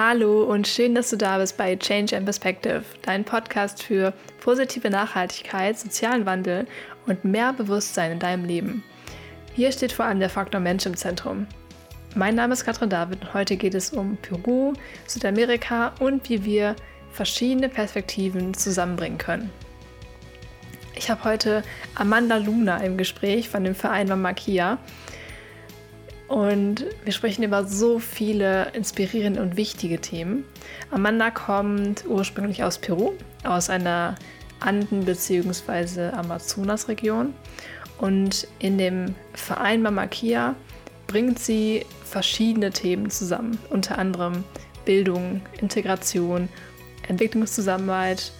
Hallo und schön, dass du da bist bei Change and Perspective, dein Podcast für positive Nachhaltigkeit, sozialen Wandel und mehr Bewusstsein in deinem Leben. Hier steht vor allem der Faktor Mensch im Zentrum. Mein Name ist Katrin David und heute geht es um Peru, Südamerika und wie wir verschiedene Perspektiven zusammenbringen können. Ich habe heute Amanda Luna im Gespräch von dem Verein Mamakia. Und wir sprechen über so viele inspirierende und wichtige Themen. Amanda kommt ursprünglich aus Peru, aus einer Anden- bzw. Amazonas-Region. Und in dem Verein Mama Kia bringt sie verschiedene Themen zusammen, unter anderem Bildung, Integration, Entwicklungszusammenarbeit,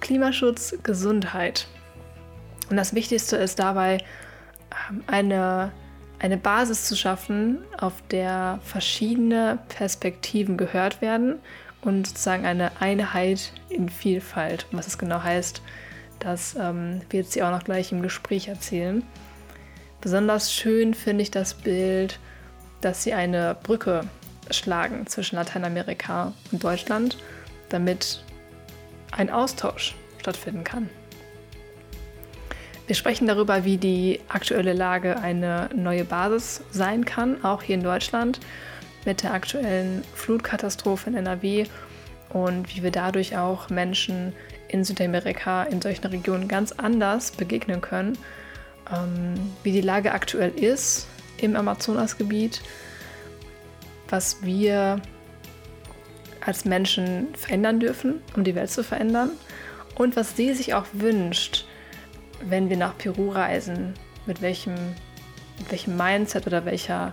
Klimaschutz, Gesundheit. Und das Wichtigste ist dabei, ähm, eine eine Basis zu schaffen, auf der verschiedene Perspektiven gehört werden und sozusagen eine Einheit in Vielfalt. was es genau heißt, das ähm, wird sie auch noch gleich im Gespräch erzählen. Besonders schön finde ich das Bild, dass sie eine Brücke schlagen zwischen Lateinamerika und Deutschland, damit ein Austausch stattfinden kann. Wir sprechen darüber, wie die aktuelle Lage eine neue Basis sein kann, auch hier in Deutschland mit der aktuellen Flutkatastrophe in NRW und wie wir dadurch auch Menschen in Südamerika in solchen Regionen ganz anders begegnen können, ähm, wie die Lage aktuell ist im Amazonasgebiet, was wir als Menschen verändern dürfen, um die Welt zu verändern und was sie sich auch wünscht, wenn wir nach Peru reisen, mit welchem, mit welchem Mindset oder welcher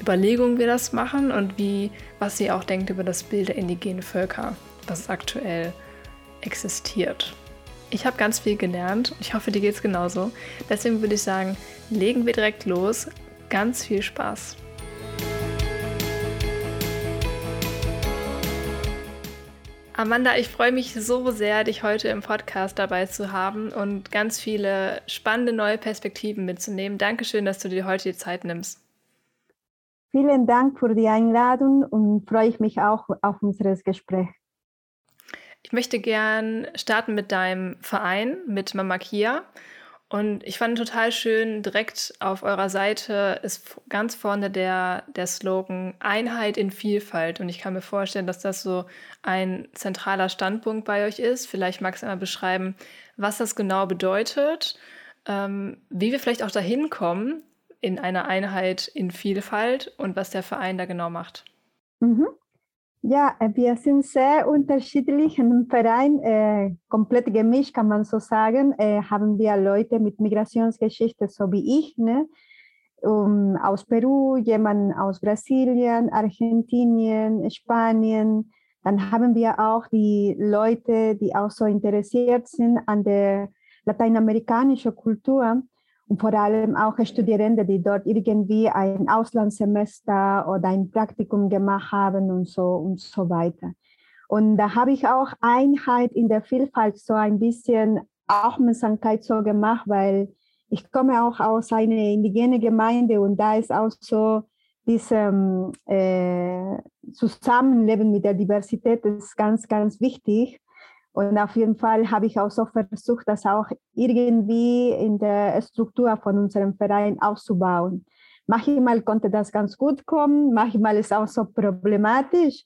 Überlegung wir das machen und wie, was sie auch denkt über das Bild der indigenen Völker, was aktuell existiert. Ich habe ganz viel gelernt. Ich hoffe, dir geht es genauso. Deswegen würde ich sagen, legen wir direkt los. Ganz viel Spaß. Amanda, ich freue mich so sehr, dich heute im Podcast dabei zu haben und ganz viele spannende neue Perspektiven mitzunehmen. Dankeschön, dass du dir heute die Zeit nimmst. Vielen Dank für die Einladung und freue ich mich auch auf unser Gespräch. Ich möchte gern starten mit deinem Verein, mit Mama Kia. Und ich fand total schön, direkt auf eurer Seite ist ganz vorne der, der Slogan Einheit in Vielfalt. Und ich kann mir vorstellen, dass das so ein zentraler Standpunkt bei euch ist. Vielleicht magst du einmal beschreiben, was das genau bedeutet, ähm, wie wir vielleicht auch dahin kommen in einer Einheit in Vielfalt und was der Verein da genau macht. Mhm. Ja, wir sind sehr unterschiedlich im Verein, äh, komplett gemischt, kann man so sagen. Äh, haben wir Leute mit Migrationsgeschichte, so wie ich, ne? Um, aus Peru, jemand aus Brasilien, Argentinien, Spanien. Dann haben wir auch die Leute, die auch so interessiert sind an der lateinamerikanischen Kultur vor allem auch Studierende, die dort irgendwie ein Auslandssemester oder ein Praktikum gemacht haben und so und so weiter. Und da habe ich auch Einheit in der Vielfalt so ein bisschen Aufmerksamkeit so gemacht, weil ich komme auch aus einer indigenen Gemeinde und da ist auch so dieses äh, Zusammenleben mit der Diversität ist ganz, ganz wichtig. Und auf jeden Fall habe ich auch so versucht, das auch irgendwie in der Struktur von unserem Verein auszubauen. Manchmal konnte das ganz gut kommen, manchmal ist es auch so problematisch,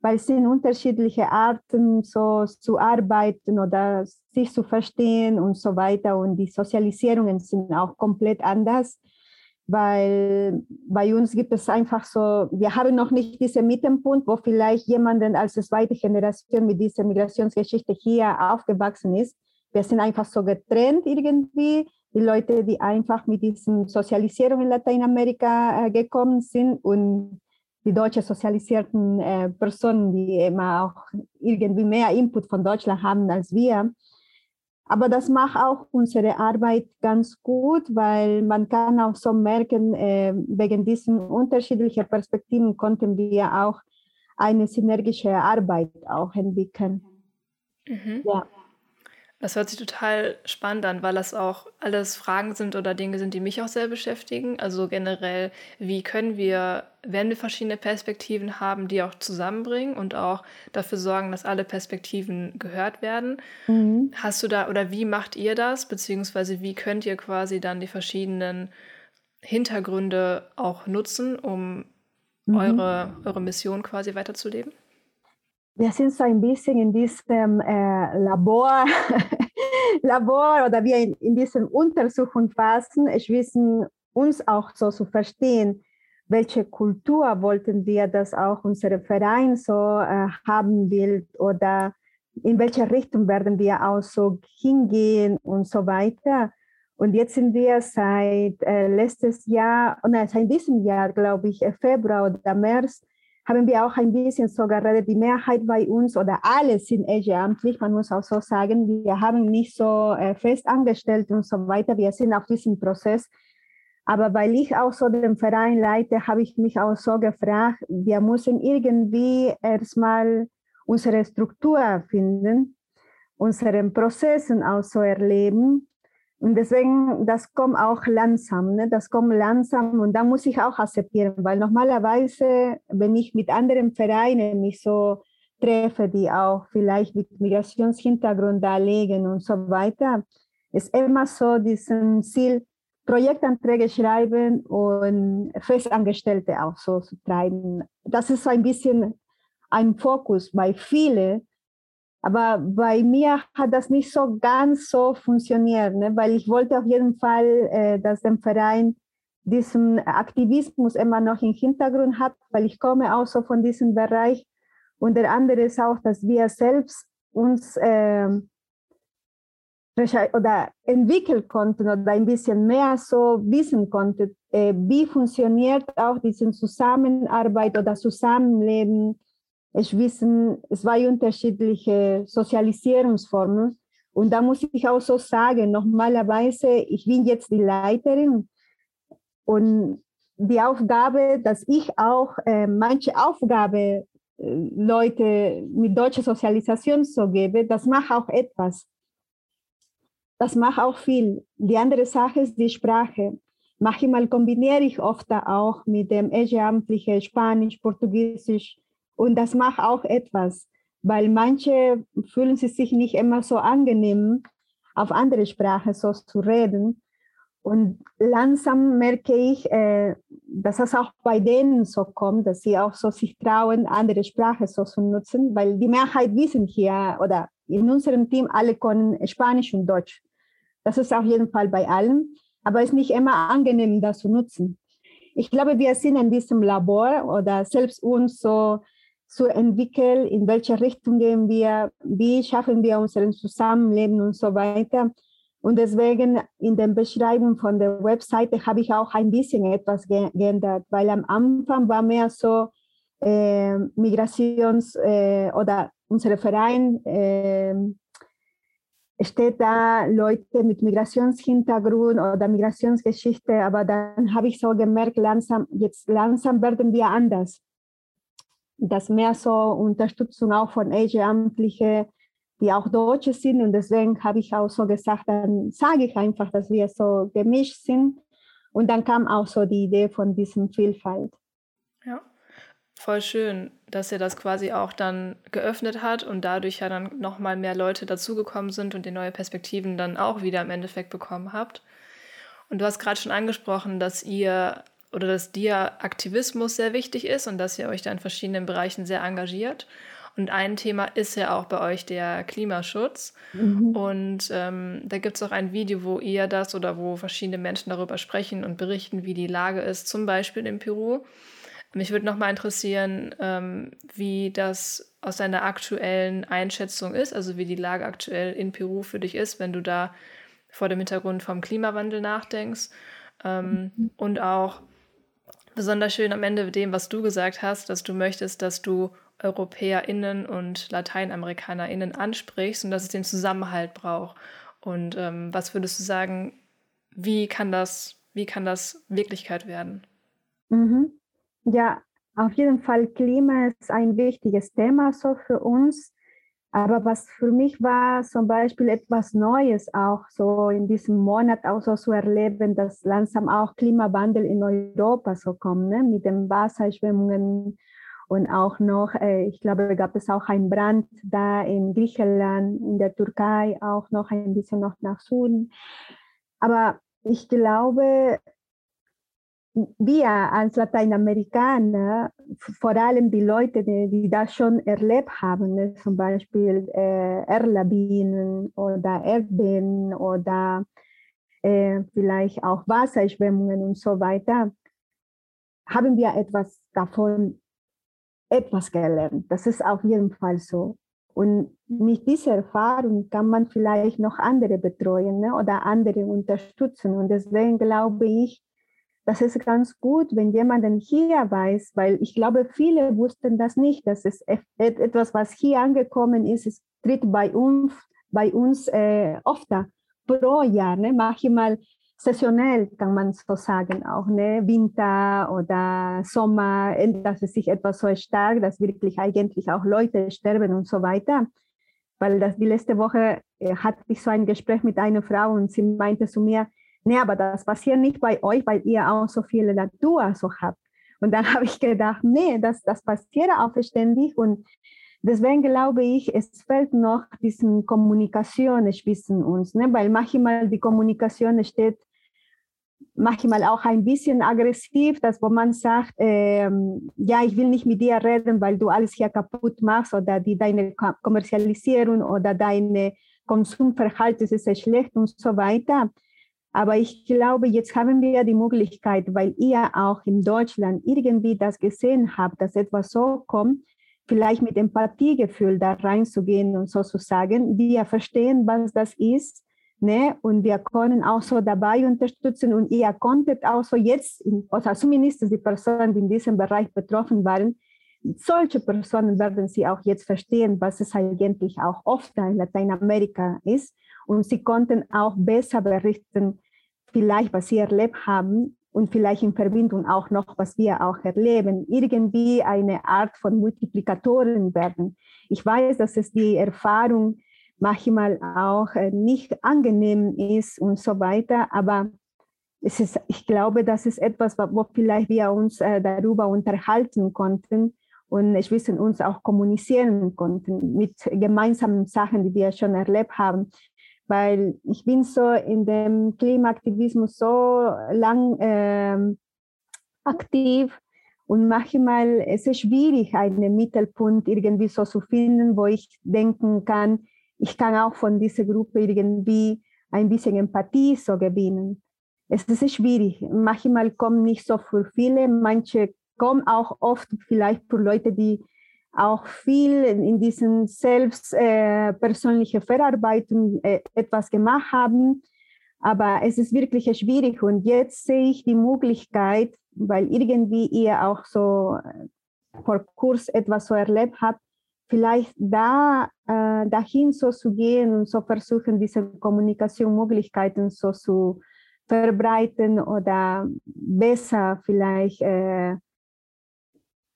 weil es sind unterschiedliche Arten, so zu arbeiten oder sich zu verstehen und so weiter. Und die Sozialisierungen sind auch komplett anders weil bei uns gibt es einfach so, wir haben noch nicht diesen Mittelpunkt, wo vielleicht jemanden als zweite Generation mit dieser Migrationsgeschichte hier aufgewachsen ist. Wir sind einfach so getrennt irgendwie. Die Leute, die einfach mit diesen Sozialisierung in Lateinamerika äh, gekommen sind und die deutsche sozialisierten äh, Personen, die immer auch irgendwie mehr Input von Deutschland haben als wir. Aber das macht auch unsere Arbeit ganz gut, weil man kann auch so merken, äh, wegen diesen unterschiedlichen Perspektiven konnten wir auch eine synergische Arbeit auch entwickeln. Mhm. Ja. Das hört sich total spannend an, weil das auch alles Fragen sind oder Dinge sind, die mich auch sehr beschäftigen. Also generell, wie können wir, wenn wir verschiedene Perspektiven haben, die auch zusammenbringen und auch dafür sorgen, dass alle Perspektiven gehört werden. Mhm. Hast du da oder wie macht ihr das? Beziehungsweise wie könnt ihr quasi dann die verschiedenen Hintergründe auch nutzen, um mhm. eure, eure Mission quasi weiterzuleben? Wir sind so ein bisschen in diesem äh, Labor, Labor oder wir in, in diesem. Es wissen uns auch so zu verstehen, welche Kultur wollten wir, dass auch unser Verein so äh, haben will oder in welche Richtung werden wir auch so hingehen und so weiter. Und jetzt sind wir seit äh, letztes Jahr, nein, seit diesem Jahr, glaube ich, äh, Februar oder März, haben wir auch ein bisschen so gerade die Mehrheit bei uns oder alle sind ehrenamtlich, man muss auch so sagen, wir haben nicht so äh, festangestellt und so weiter, wir sind auf diesem Prozess. Aber weil ich auch so den Verein leite, habe ich mich auch so gefragt, wir müssen irgendwie erstmal unsere Struktur finden, unseren Prozessen auch so erleben und deswegen, das kommt auch langsam, ne? das kommt langsam und da muss ich auch akzeptieren, weil normalerweise, wenn ich mit anderen Vereinen mich so treffe, die auch vielleicht mit Migrationshintergrund da legen und so weiter, ist immer so diesen Ziel, Projektanträge schreiben und Festangestellte auch so zu treiben. Das ist so ein bisschen ein Fokus bei vielen, aber bei mir hat das nicht so ganz so funktioniert, ne? weil ich wollte auf jeden Fall, äh, dass der Verein diesen Aktivismus immer noch im Hintergrund hat, weil ich komme auch so von diesem Bereich. Und der andere ist auch, dass wir selbst uns äh, oder entwickeln konnten oder ein bisschen mehr so wissen konnten, äh, wie funktioniert auch diese Zusammenarbeit oder Zusammenleben ich wissen, zwei unterschiedliche Sozialisierungsformen. Und da muss ich auch so sagen, normalerweise, ich bin jetzt die Leiterin und die Aufgabe, dass ich auch äh, manche Aufgabe äh, Leute mit deutscher Sozialisation so gebe, das macht auch etwas. Das macht auch viel. Die andere Sache ist die Sprache. Manchmal kombiniere ich oft auch mit dem ehrenamtlichen Spanisch, Portugiesisch, und das macht auch etwas, weil manche fühlen sich nicht immer so angenehm, auf andere Sprache so zu reden. Und langsam merke ich, äh, dass es auch bei denen so kommt, dass sie auch so sich trauen, andere Sprache so zu nutzen, weil die Mehrheit wissen hier oder in unserem Team alle können Spanisch und Deutsch. Das ist auf jeden Fall bei allen, aber es ist nicht immer angenehm, das zu nutzen. Ich glaube, wir sind in diesem Labor oder selbst uns so zu entwickeln, in welche Richtung gehen wir, wie schaffen wir unser Zusammenleben und so weiter. Und deswegen in der Beschreibung von der Webseite habe ich auch ein bisschen etwas geändert, weil am Anfang war mehr so äh, Migrations- äh, oder unser Verein äh, steht da Leute mit Migrationshintergrund oder Migrationsgeschichte, aber dann habe ich so gemerkt, langsam, jetzt langsam werden wir anders dass mehr so Unterstützung auch von Ehrenamtlichen, die auch Deutsche sind. Und deswegen habe ich auch so gesagt, dann sage ich einfach, dass wir so gemischt sind. Und dann kam auch so die Idee von diesem Vielfalt. Ja, voll schön, dass ihr das quasi auch dann geöffnet hat und dadurch ja dann nochmal mehr Leute dazugekommen sind und die neue Perspektiven dann auch wieder im Endeffekt bekommen habt. Und du hast gerade schon angesprochen, dass ihr oder dass dir Aktivismus sehr wichtig ist und dass ihr euch da in verschiedenen Bereichen sehr engagiert. Und ein Thema ist ja auch bei euch der Klimaschutz. Mhm. Und ähm, da gibt es auch ein Video, wo ihr das oder wo verschiedene Menschen darüber sprechen und berichten, wie die Lage ist, zum Beispiel in Peru. Mich würde nochmal interessieren, ähm, wie das aus deiner aktuellen Einschätzung ist, also wie die Lage aktuell in Peru für dich ist, wenn du da vor dem Hintergrund vom Klimawandel nachdenkst. Ähm, mhm. Und auch, besonders schön am Ende dem, was du gesagt hast, dass du möchtest, dass du EuropäerInnen und LateinamerikanerInnen ansprichst und dass es den Zusammenhalt braucht. Und ähm, was würdest du sagen, wie kann das, wie kann das Wirklichkeit werden? Mhm. Ja, auf jeden Fall Klima ist ein wichtiges Thema so für uns. Aber was für mich war zum Beispiel etwas Neues auch so in diesem Monat auch so zu erleben, dass langsam auch Klimawandel in Europa so kommt, ne? mit den Wasserschwemmungen und auch noch, äh, ich glaube, gab es auch einen Brand da in Griechenland, in der Türkei, auch noch ein bisschen noch nach Süden. Aber ich glaube, wir als Lateinamerikaner, vor allem die Leute, die, die das schon erlebt haben, ne, zum Beispiel äh, Erdlawinen oder Erdbeben oder äh, vielleicht auch Wasserschwemmungen und so weiter, haben wir etwas davon etwas gelernt. Das ist auf jeden Fall so. Und mit dieser Erfahrung kann man vielleicht noch andere betreuen ne, oder andere unterstützen. Und deswegen glaube ich, das ist ganz gut, wenn jemand hier weiß, weil ich glaube, viele wussten das nicht, dass es etwas, was hier angekommen ist, es tritt bei uns, bei uns äh, oft pro Jahr, ne? manchmal saisonell, kann man so sagen, auch ne? Winter oder Sommer ändert es sich etwas so stark, dass wirklich eigentlich auch Leute sterben und so weiter. Weil das die letzte Woche äh, hatte ich so ein Gespräch mit einer Frau und sie meinte zu mir, nee, aber das passiert nicht bei euch, weil ihr auch so viele Natur so habt. Und dann habe ich gedacht, nee, das, das passiert auch ständig und deswegen glaube ich, es fehlt noch diesen Kommunikation zwischen uns, ne? weil manchmal die Kommunikation steht manchmal auch ein bisschen aggressiv, dass wo man sagt, ähm, ja, ich will nicht mit dir reden, weil du alles hier kaputt machst oder die, deine Kommerzialisierung oder deine Konsumverhalten ist schlecht und so weiter. Aber ich glaube, jetzt haben wir die Möglichkeit, weil ihr auch in Deutschland irgendwie das gesehen habt, dass etwas so kommt, vielleicht mit Empathiegefühl da reinzugehen und so zu sagen, wir verstehen, was das ist, ne? und wir können auch so dabei unterstützen und ihr konntet auch so jetzt, oder zumindest die Personen, die in diesem Bereich betroffen waren, solche Personen werden sie auch jetzt verstehen, was es eigentlich auch oft in Lateinamerika ist und sie konnten auch besser berichten, vielleicht was sie erlebt haben und vielleicht in Verbindung auch noch, was wir auch erleben, irgendwie eine Art von Multiplikatoren werden. Ich weiß, dass es die Erfahrung manchmal auch äh, nicht angenehm ist und so weiter, aber es ist, ich glaube, das ist etwas, wo vielleicht wir uns äh, darüber unterhalten konnten und ich wissen uns auch kommunizieren konnten mit gemeinsamen Sachen, die wir schon erlebt haben weil ich bin so in dem Klimaaktivismus so lang äh, aktiv und manchmal ist es schwierig, einen Mittelpunkt irgendwie so zu finden, wo ich denken kann, ich kann auch von dieser Gruppe irgendwie ein bisschen Empathie so gewinnen. Es ist schwierig. Manchmal kommen nicht so für viele, manche kommen auch oft vielleicht für Leute, die auch viel in diesen selbst äh, persönliche Verarbeitung äh, etwas gemacht haben. Aber es ist wirklich schwierig und jetzt sehe ich die Möglichkeit, weil irgendwie ihr auch so äh, vor Kurs etwas so erlebt habt, vielleicht da äh, dahin so zu gehen und so versuchen, diese Kommunikationsmöglichkeiten so zu verbreiten oder besser vielleicht äh,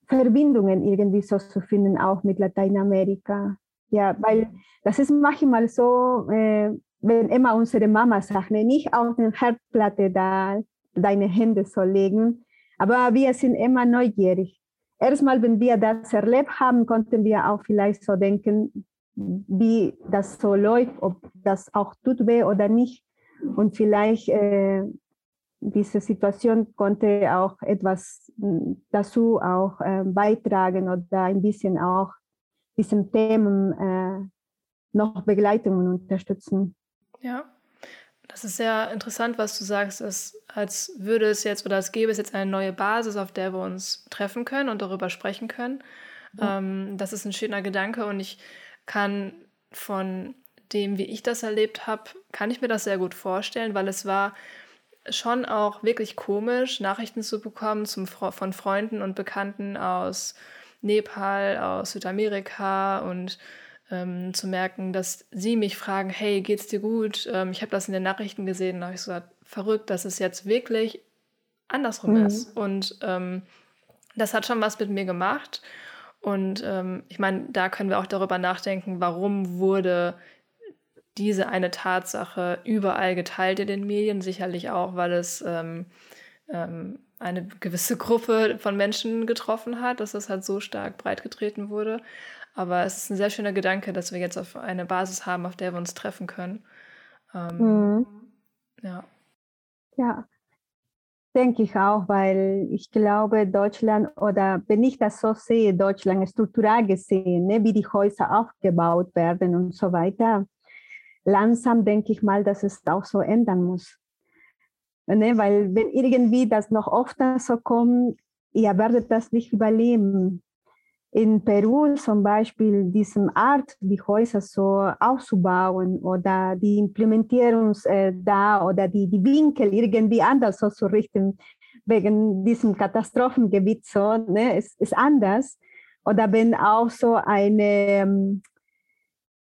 Verbindungen irgendwie so zu finden, auch mit Lateinamerika. Ja, weil das ist manchmal so, äh, wenn immer unsere Mama sagt, nicht auf den Herdplatte da deine Hände so legen, aber wir sind immer neugierig. Erstmal, wenn wir das erlebt haben, konnten wir auch vielleicht so denken, wie das so läuft, ob das auch tut weh oder nicht. Und vielleicht äh, diese Situation konnte auch etwas hm, dazu auch äh, beitragen oder ein bisschen auch diesen Themen äh, noch begleiten und unterstützen. Ja, das ist sehr interessant, was du sagst, dass, als würde es jetzt oder als gäbe es jetzt eine neue Basis, auf der wir uns treffen können und darüber sprechen können. Ja. Ähm, das ist ein schöner Gedanke und ich kann von dem, wie ich das erlebt habe, kann ich mir das sehr gut vorstellen, weil es war schon auch wirklich komisch, Nachrichten zu bekommen zum, von Freunden und Bekannten aus Nepal, aus Südamerika und ähm, zu merken, dass sie mich fragen, hey, geht's dir gut? Ähm, ich habe das in den Nachrichten gesehen, da habe ich so gesagt, verrückt, dass es jetzt wirklich andersrum mhm. ist. Und ähm, das hat schon was mit mir gemacht. Und ähm, ich meine, da können wir auch darüber nachdenken, warum wurde diese eine Tatsache überall geteilt in den Medien. Sicherlich auch, weil es ähm, ähm, eine gewisse Gruppe von Menschen getroffen hat, dass es halt so stark breitgetreten wurde. Aber es ist ein sehr schöner Gedanke, dass wir jetzt auf eine Basis haben, auf der wir uns treffen können. Ähm, mhm. Ja. Ja, denke ich auch, weil ich glaube, Deutschland oder wenn ich das so sehe, Deutschland struktural gesehen, ne, wie die Häuser aufgebaut werden und so weiter, langsam denke ich mal, dass es auch so ändern muss. Ne, weil wenn irgendwie das noch öfter so kommt, ihr werdet das nicht überleben. In Peru zum Beispiel diese Art, die Häuser so aufzubauen oder die Implementierung äh, da oder die, die Winkel irgendwie anders so zu richten, wegen diesem Katastrophengebiet so, ne, ist, ist anders. Oder wenn auch so eine ähm,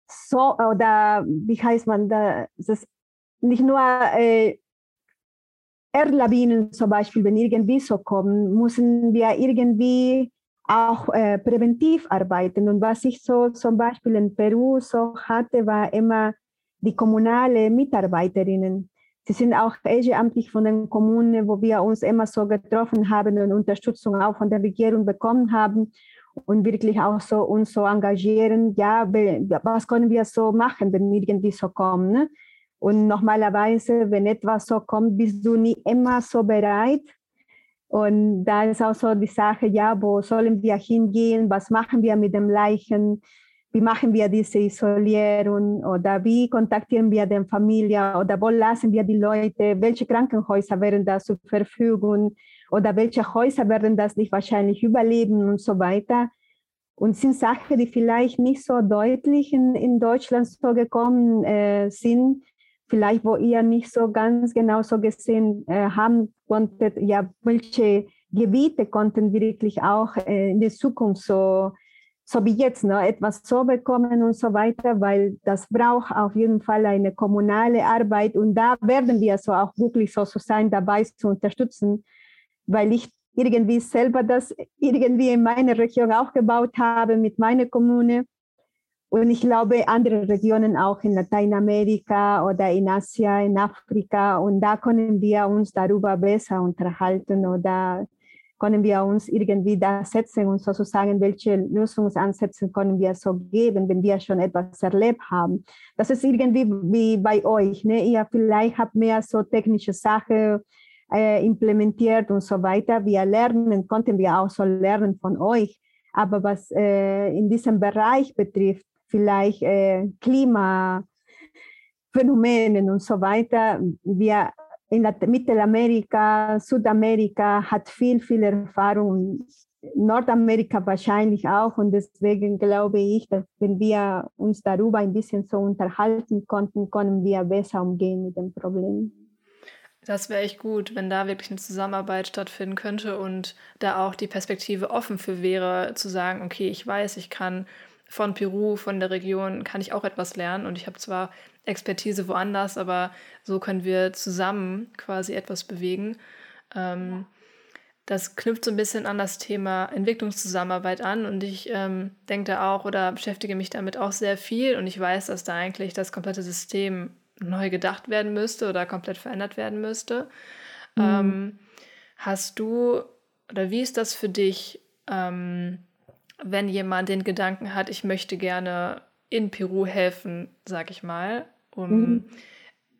so oder wie heißt man da, das ist nicht nur äh, Erdlawinen zum Beispiel, wenn irgendwie so kommen, müssen wir irgendwie auch äh, präventiv arbeiten. Und was ich so zum Beispiel in Peru so hatte, war immer die kommunale Mitarbeiterinnen. Sie sind auch ehrenamtlich von den Kommunen, wo wir uns immer so getroffen haben und Unterstützung auch von der Regierung bekommen haben und wirklich auch so uns so engagieren. Ja, was können wir so machen, wenn irgendwie so kommen? Ne? Und normalerweise, wenn etwas so kommt, bist du nie immer so bereit. Und da ist auch so die Sache, ja, wo sollen wir hingehen? Was machen wir mit dem Leichen? Wie machen wir diese Isolierung? Oder wie kontaktieren wir die Familie? Oder wo lassen wir die Leute? Welche Krankenhäuser wären da zur Verfügung? Oder welche Häuser werden das nicht wahrscheinlich überleben und so weiter? Und sind Sachen, die vielleicht nicht so deutlich in, in Deutschland so gekommen äh, sind, vielleicht wo ihr nicht so ganz genau so gesehen äh, haben konntet, ja, welche Gebiete konnten wirklich auch äh, in der Zukunft so, so wie jetzt, ne, etwas so bekommen und so weiter, weil das braucht auf jeden Fall eine kommunale Arbeit und da werden wir so auch wirklich so, so sein, dabei zu unterstützen, weil ich irgendwie selber das irgendwie in meiner Region aufgebaut habe mit meiner Kommune und ich glaube, andere Regionen auch in Lateinamerika oder in Asien, in Afrika. Und da können wir uns darüber besser unterhalten oder können wir uns irgendwie da setzen und sozusagen, welche Lösungsansätze können wir so geben, wenn wir schon etwas erlebt haben. Das ist irgendwie wie bei euch. Ne? Ihr vielleicht habt mehr so technische Sachen äh, implementiert und so weiter. Wir lernen, konnten wir auch so lernen von euch. Aber was äh, in diesem Bereich betrifft, vielleicht äh, Klimaphänomenen und so weiter. Wir in Mittelamerika, Südamerika hat viel, viel Erfahrung, Nordamerika wahrscheinlich auch. Und deswegen glaube ich, dass wenn wir uns darüber ein bisschen so unterhalten konnten, können wir besser umgehen mit dem Problem. Das wäre echt gut, wenn da wirklich eine Zusammenarbeit stattfinden könnte und da auch die Perspektive offen für wäre, zu sagen, okay, ich weiß, ich kann von Peru, von der Region, kann ich auch etwas lernen. Und ich habe zwar Expertise woanders, aber so können wir zusammen quasi etwas bewegen. Ähm, das knüpft so ein bisschen an das Thema Entwicklungszusammenarbeit an und ich ähm, denke da auch oder beschäftige mich damit auch sehr viel und ich weiß, dass da eigentlich das komplette System neu gedacht werden müsste oder komplett verändert werden müsste. Mhm. Ähm, hast du oder wie ist das für dich? Ähm, wenn jemand den Gedanken hat, ich möchte gerne in Peru helfen, sag ich mal. Um, mhm.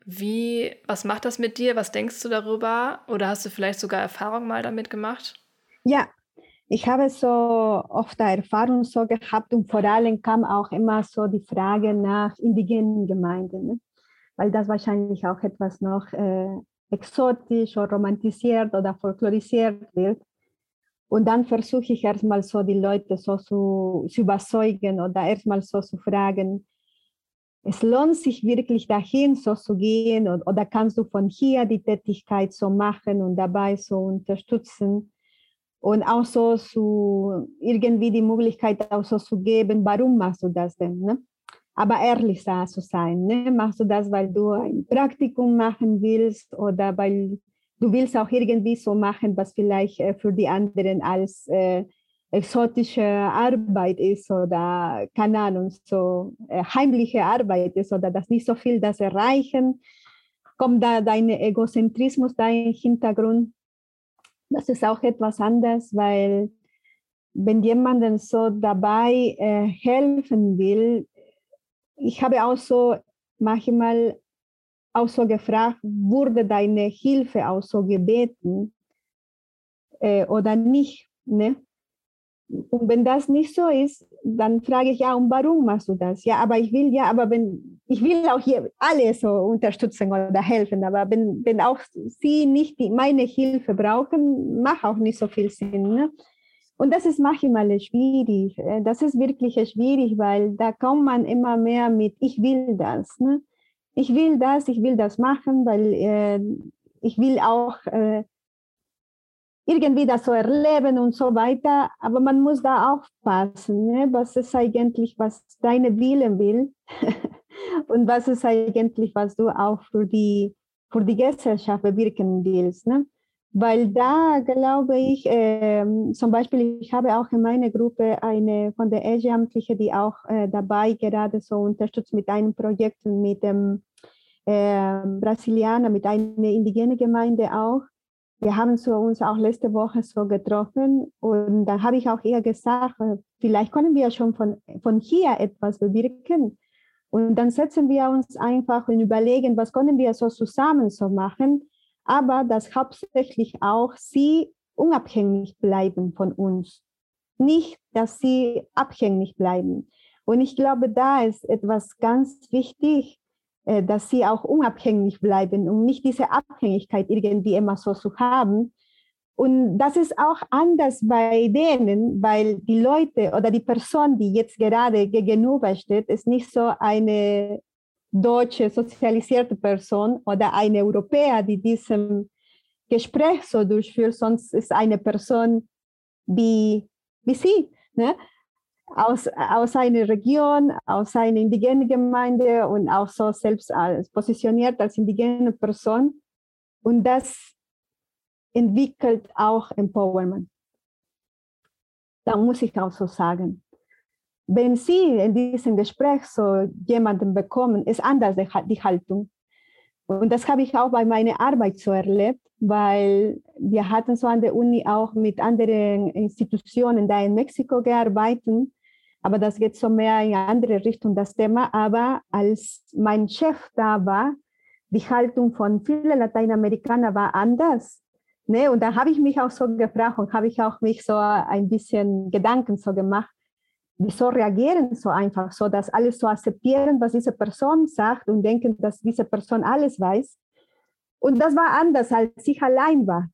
Wie, was macht das mit dir? Was denkst du darüber? Oder hast du vielleicht sogar Erfahrung mal damit gemacht? Ja, ich habe so oft Erfahrung so gehabt und vor allem kam auch immer so die Frage nach indigenen Gemeinden, ne? Weil das wahrscheinlich auch etwas noch äh, exotisch oder romantisiert oder folklorisiert wird. Und dann versuche ich erstmal so die Leute so zu, zu überzeugen oder erstmal so zu fragen, es lohnt sich wirklich dahin so zu gehen oder, oder kannst du von hier die Tätigkeit so machen und dabei so unterstützen und auch so zu irgendwie die Möglichkeit auch so zu geben, warum machst du das denn? Ne? Aber ehrlich zu sein, ne? machst du das, weil du ein Praktikum machen willst oder weil du willst auch irgendwie so machen, was vielleicht äh, für die anderen als äh, exotische Arbeit ist oder keine Ahnung, so äh, heimliche Arbeit ist oder dass nicht so viel das erreichen, kommt da dein Egozentrismus, dein Hintergrund. Das ist auch etwas anders, weil wenn jemandem so dabei äh, helfen will, ich habe auch so manchmal auch so gefragt, wurde deine Hilfe auch so gebeten äh, oder nicht? Ne? Und wenn das nicht so ist, dann frage ich ja, und warum machst du das? Ja, aber ich will ja, aber wenn ich will auch hier alle so unterstützen oder helfen, aber wenn, wenn auch sie nicht die, meine Hilfe brauchen, macht auch nicht so viel Sinn. Ne? Und das ist manchmal schwierig. Äh, das ist wirklich schwierig, weil da kommt man immer mehr mit, ich will das. Ne? Ich will das, ich will das machen, weil äh, ich will auch äh, irgendwie das so erleben und so weiter. Aber man muss da aufpassen, ne? was ist eigentlich, was deine Wille will und was ist eigentlich, was du auch für die, für die Gesellschaft bewirken willst. Ne? Weil da glaube ich, äh, zum Beispiel, ich habe auch in meiner Gruppe eine von der Ehrenamtliche, die auch äh, dabei gerade so unterstützt mit einem Projekt mit dem äh, Brasilianer, mit einer indigenen Gemeinde auch. Wir haben so uns auch letzte Woche so getroffen und da habe ich auch eher gesagt, äh, vielleicht können wir schon von, von hier etwas bewirken. Und dann setzen wir uns einfach und überlegen, was können wir so zusammen so machen aber dass hauptsächlich auch sie unabhängig bleiben von uns. Nicht, dass sie abhängig bleiben. Und ich glaube, da ist etwas ganz wichtig, äh, dass sie auch unabhängig bleiben, um nicht diese Abhängigkeit irgendwie immer so zu haben. Und das ist auch anders bei denen, weil die Leute oder die Person, die jetzt gerade gegenübersteht, ist nicht so eine deutsche sozialisierte Person oder eine Europäer, die diesem Gespräch so durchführt, sonst ist eine Person wie, wie sie, ne? aus, aus einer Region, aus einer indigenen Gemeinde und auch so selbst als positioniert als indigene Person. Und das entwickelt auch Empowerment. Da muss ich auch so sagen wenn Sie in diesem Gespräch so jemanden bekommen, ist anders die Haltung. Und das habe ich auch bei meiner Arbeit so erlebt, weil wir hatten so an der Uni auch mit anderen Institutionen da in Mexiko gearbeitet, aber das geht so mehr in eine andere Richtung, das Thema. Aber als mein Chef da war, die Haltung von vielen Lateinamerikanern war anders. Ne? Und da habe ich mich auch so gefragt und habe ich auch mich so ein bisschen Gedanken so gemacht wieso reagieren so einfach, so dass alles so akzeptieren, was diese Person sagt und denken, dass diese Person alles weiß. Und das war anders, als ich allein war.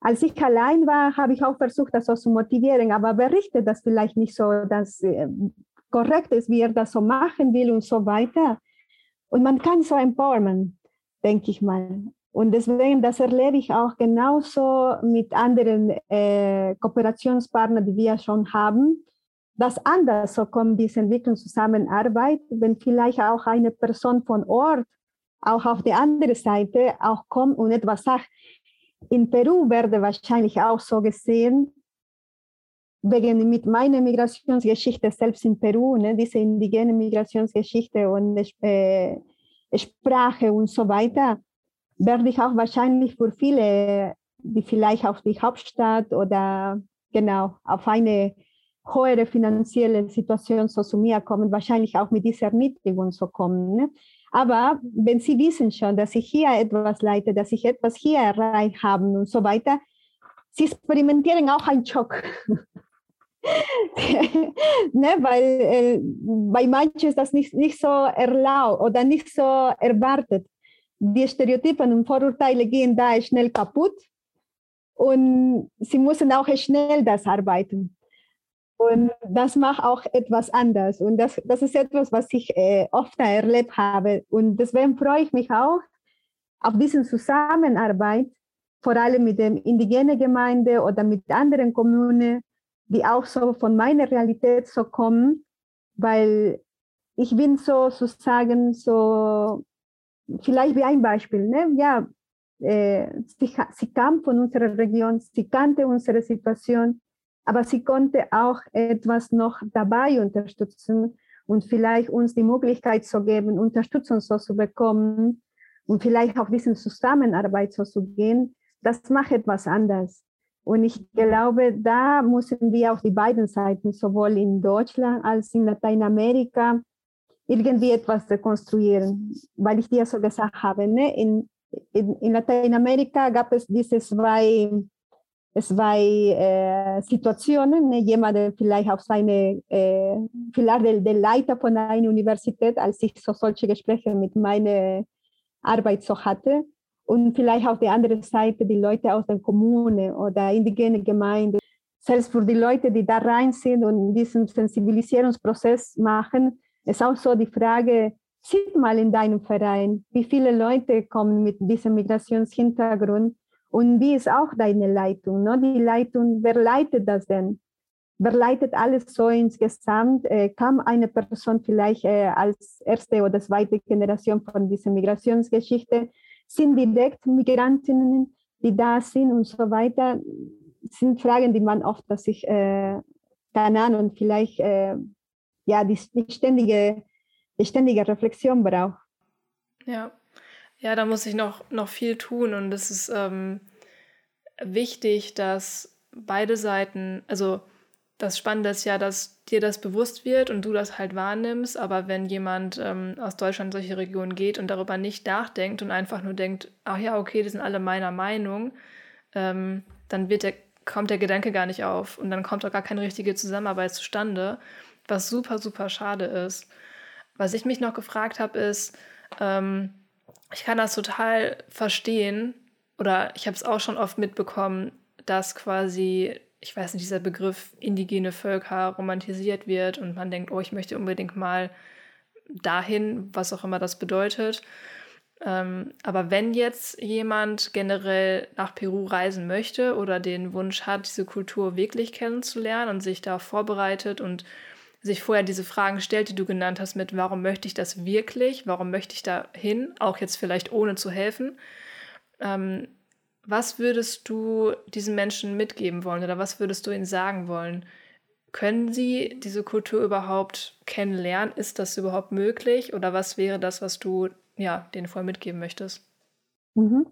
Als ich allein war, habe ich auch versucht, das so zu motivieren, aber berichtet das vielleicht nicht so, dass äh, korrekt ist, wie er das so machen will und so weiter. Und man kann so empowerment, denke ich mal. Und deswegen, das erlebe ich auch genauso mit anderen äh, Kooperationspartnern, die wir schon haben das anders so kommt, diese Entwicklungszusammenarbeit, wenn vielleicht auch eine Person von Ort auch auf der anderen Seite auch kommt und etwas sagt. In Peru werde wahrscheinlich auch so gesehen, wegen mit meiner Migrationsgeschichte selbst in Peru, ne, diese indigene Migrationsgeschichte und äh, Sprache und so weiter, werde ich auch wahrscheinlich für viele, die vielleicht auf die Hauptstadt oder genau auf eine höhere finanzielle Situation so zu mir kommen, wahrscheinlich auch mit dieser Erniedrigung so kommen. Ne? Aber wenn Sie wissen schon, dass ich hier etwas leite, dass ich etwas hier erreicht habe und so weiter, Sie experimentieren auch einen Schock. ne, weil äh, bei manchen ist das nicht, nicht so erlaubt oder nicht so erwartet. Die Stereotypen und Vorurteile gehen da schnell kaputt und sie müssen auch schnell das arbeiten. Und das macht auch etwas anders. Und das, das ist etwas, was ich äh, oft erlebt habe. Und deswegen freue ich mich auch auf diese Zusammenarbeit, vor allem mit der indigenen Gemeinde oder mit anderen Kommunen, die auch so von meiner Realität so kommen, weil ich bin so sozusagen so, vielleicht wie ein Beispiel, ne? ja, äh, sie, sie kam von unserer Region, sie kannte unsere Situation aber sie konnte auch etwas noch dabei unterstützen und vielleicht uns die Möglichkeit zu geben, Unterstützung so zu bekommen und vielleicht auch diesen Zusammenarbeit so zu gehen, das macht etwas anders. Und ich glaube, da müssen wir auf die beiden Seiten, sowohl in Deutschland als in Lateinamerika, irgendwie etwas rekonstruieren. Weil ich dir so gesagt habe, ne? in, in, in Lateinamerika gab es diese zwei, zwei äh, Situationen. Ne? Jemand, vielleicht auf seine, äh, vielleicht der, der Leiter von einer Universität, als ich so solche Gespräche mit meiner Arbeit so hatte, und vielleicht auf der anderen Seite die Leute aus der Kommune oder indigene Gemeinde. Selbst für die Leute, die da rein sind und diesen Sensibilisierungsprozess machen, ist auch so die Frage, sieht mal in deinem Verein, wie viele Leute kommen mit diesem Migrationshintergrund und wie ist auch deine Leitung? Ne? Die Leitung, wer leitet das denn? Wer leitet alles so insgesamt? Äh, kam eine Person vielleicht äh, als erste oder zweite Generation von dieser Migrationsgeschichte sind direkt Migrantinnen, die da sind und so weiter, sind Fragen, die man oft sich, äh, keine Ahnung, vielleicht äh, ja, die, die, ständige, die ständige Reflexion braucht. Ja. Ja, da muss ich noch, noch viel tun und es ist ähm, wichtig, dass beide Seiten, also das Spannende ist ja, dass dir das bewusst wird und du das halt wahrnimmst. Aber wenn jemand ähm, aus Deutschland in solche Regionen geht und darüber nicht nachdenkt und einfach nur denkt, ach ja, okay, die sind alle meiner Meinung, ähm, dann wird der, kommt der Gedanke gar nicht auf und dann kommt auch gar keine richtige Zusammenarbeit zustande, was super, super schade ist. Was ich mich noch gefragt habe, ist, ähm, ich kann das total verstehen oder ich habe es auch schon oft mitbekommen, dass quasi ich weiß nicht, dieser Begriff indigene Völker romantisiert wird und man denkt, oh, ich möchte unbedingt mal dahin, was auch immer das bedeutet. Ähm, aber wenn jetzt jemand generell nach Peru reisen möchte oder den Wunsch hat, diese Kultur wirklich kennenzulernen und sich da vorbereitet und sich vorher diese Fragen stellt, die du genannt hast, mit warum möchte ich das wirklich, warum möchte ich da hin, auch jetzt vielleicht ohne zu helfen, ähm, was würdest du diesen Menschen mitgeben wollen oder was würdest du ihnen sagen wollen? Können sie diese Kultur überhaupt kennenlernen? Ist das überhaupt möglich? Oder was wäre das, was du ja, denen vorher mitgeben möchtest? Mhm.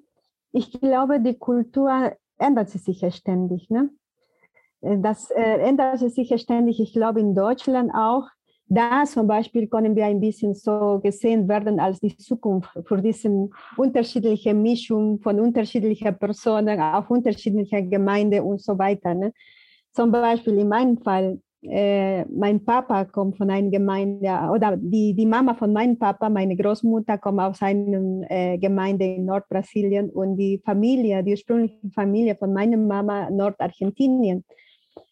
Ich glaube, die Kultur ändert sich ja ständig. Ne? Das äh, ändert sich ständig. Ich glaube, in Deutschland auch da zum Beispiel können wir ein bisschen so gesehen werden als die Zukunft für diese unterschiedliche Mischung von unterschiedlichen Personen auf unterschiedlichen Gemeinden und so weiter. Ne? Zum Beispiel in meinem Fall, äh, mein Papa kommt von einer Gemeinde, oder die, die Mama von meinem Papa, meine Großmutter, kommt aus einer äh, Gemeinde in Nordbrasilien und die Familie, die ursprüngliche Familie von meiner Mama Nordargentinien.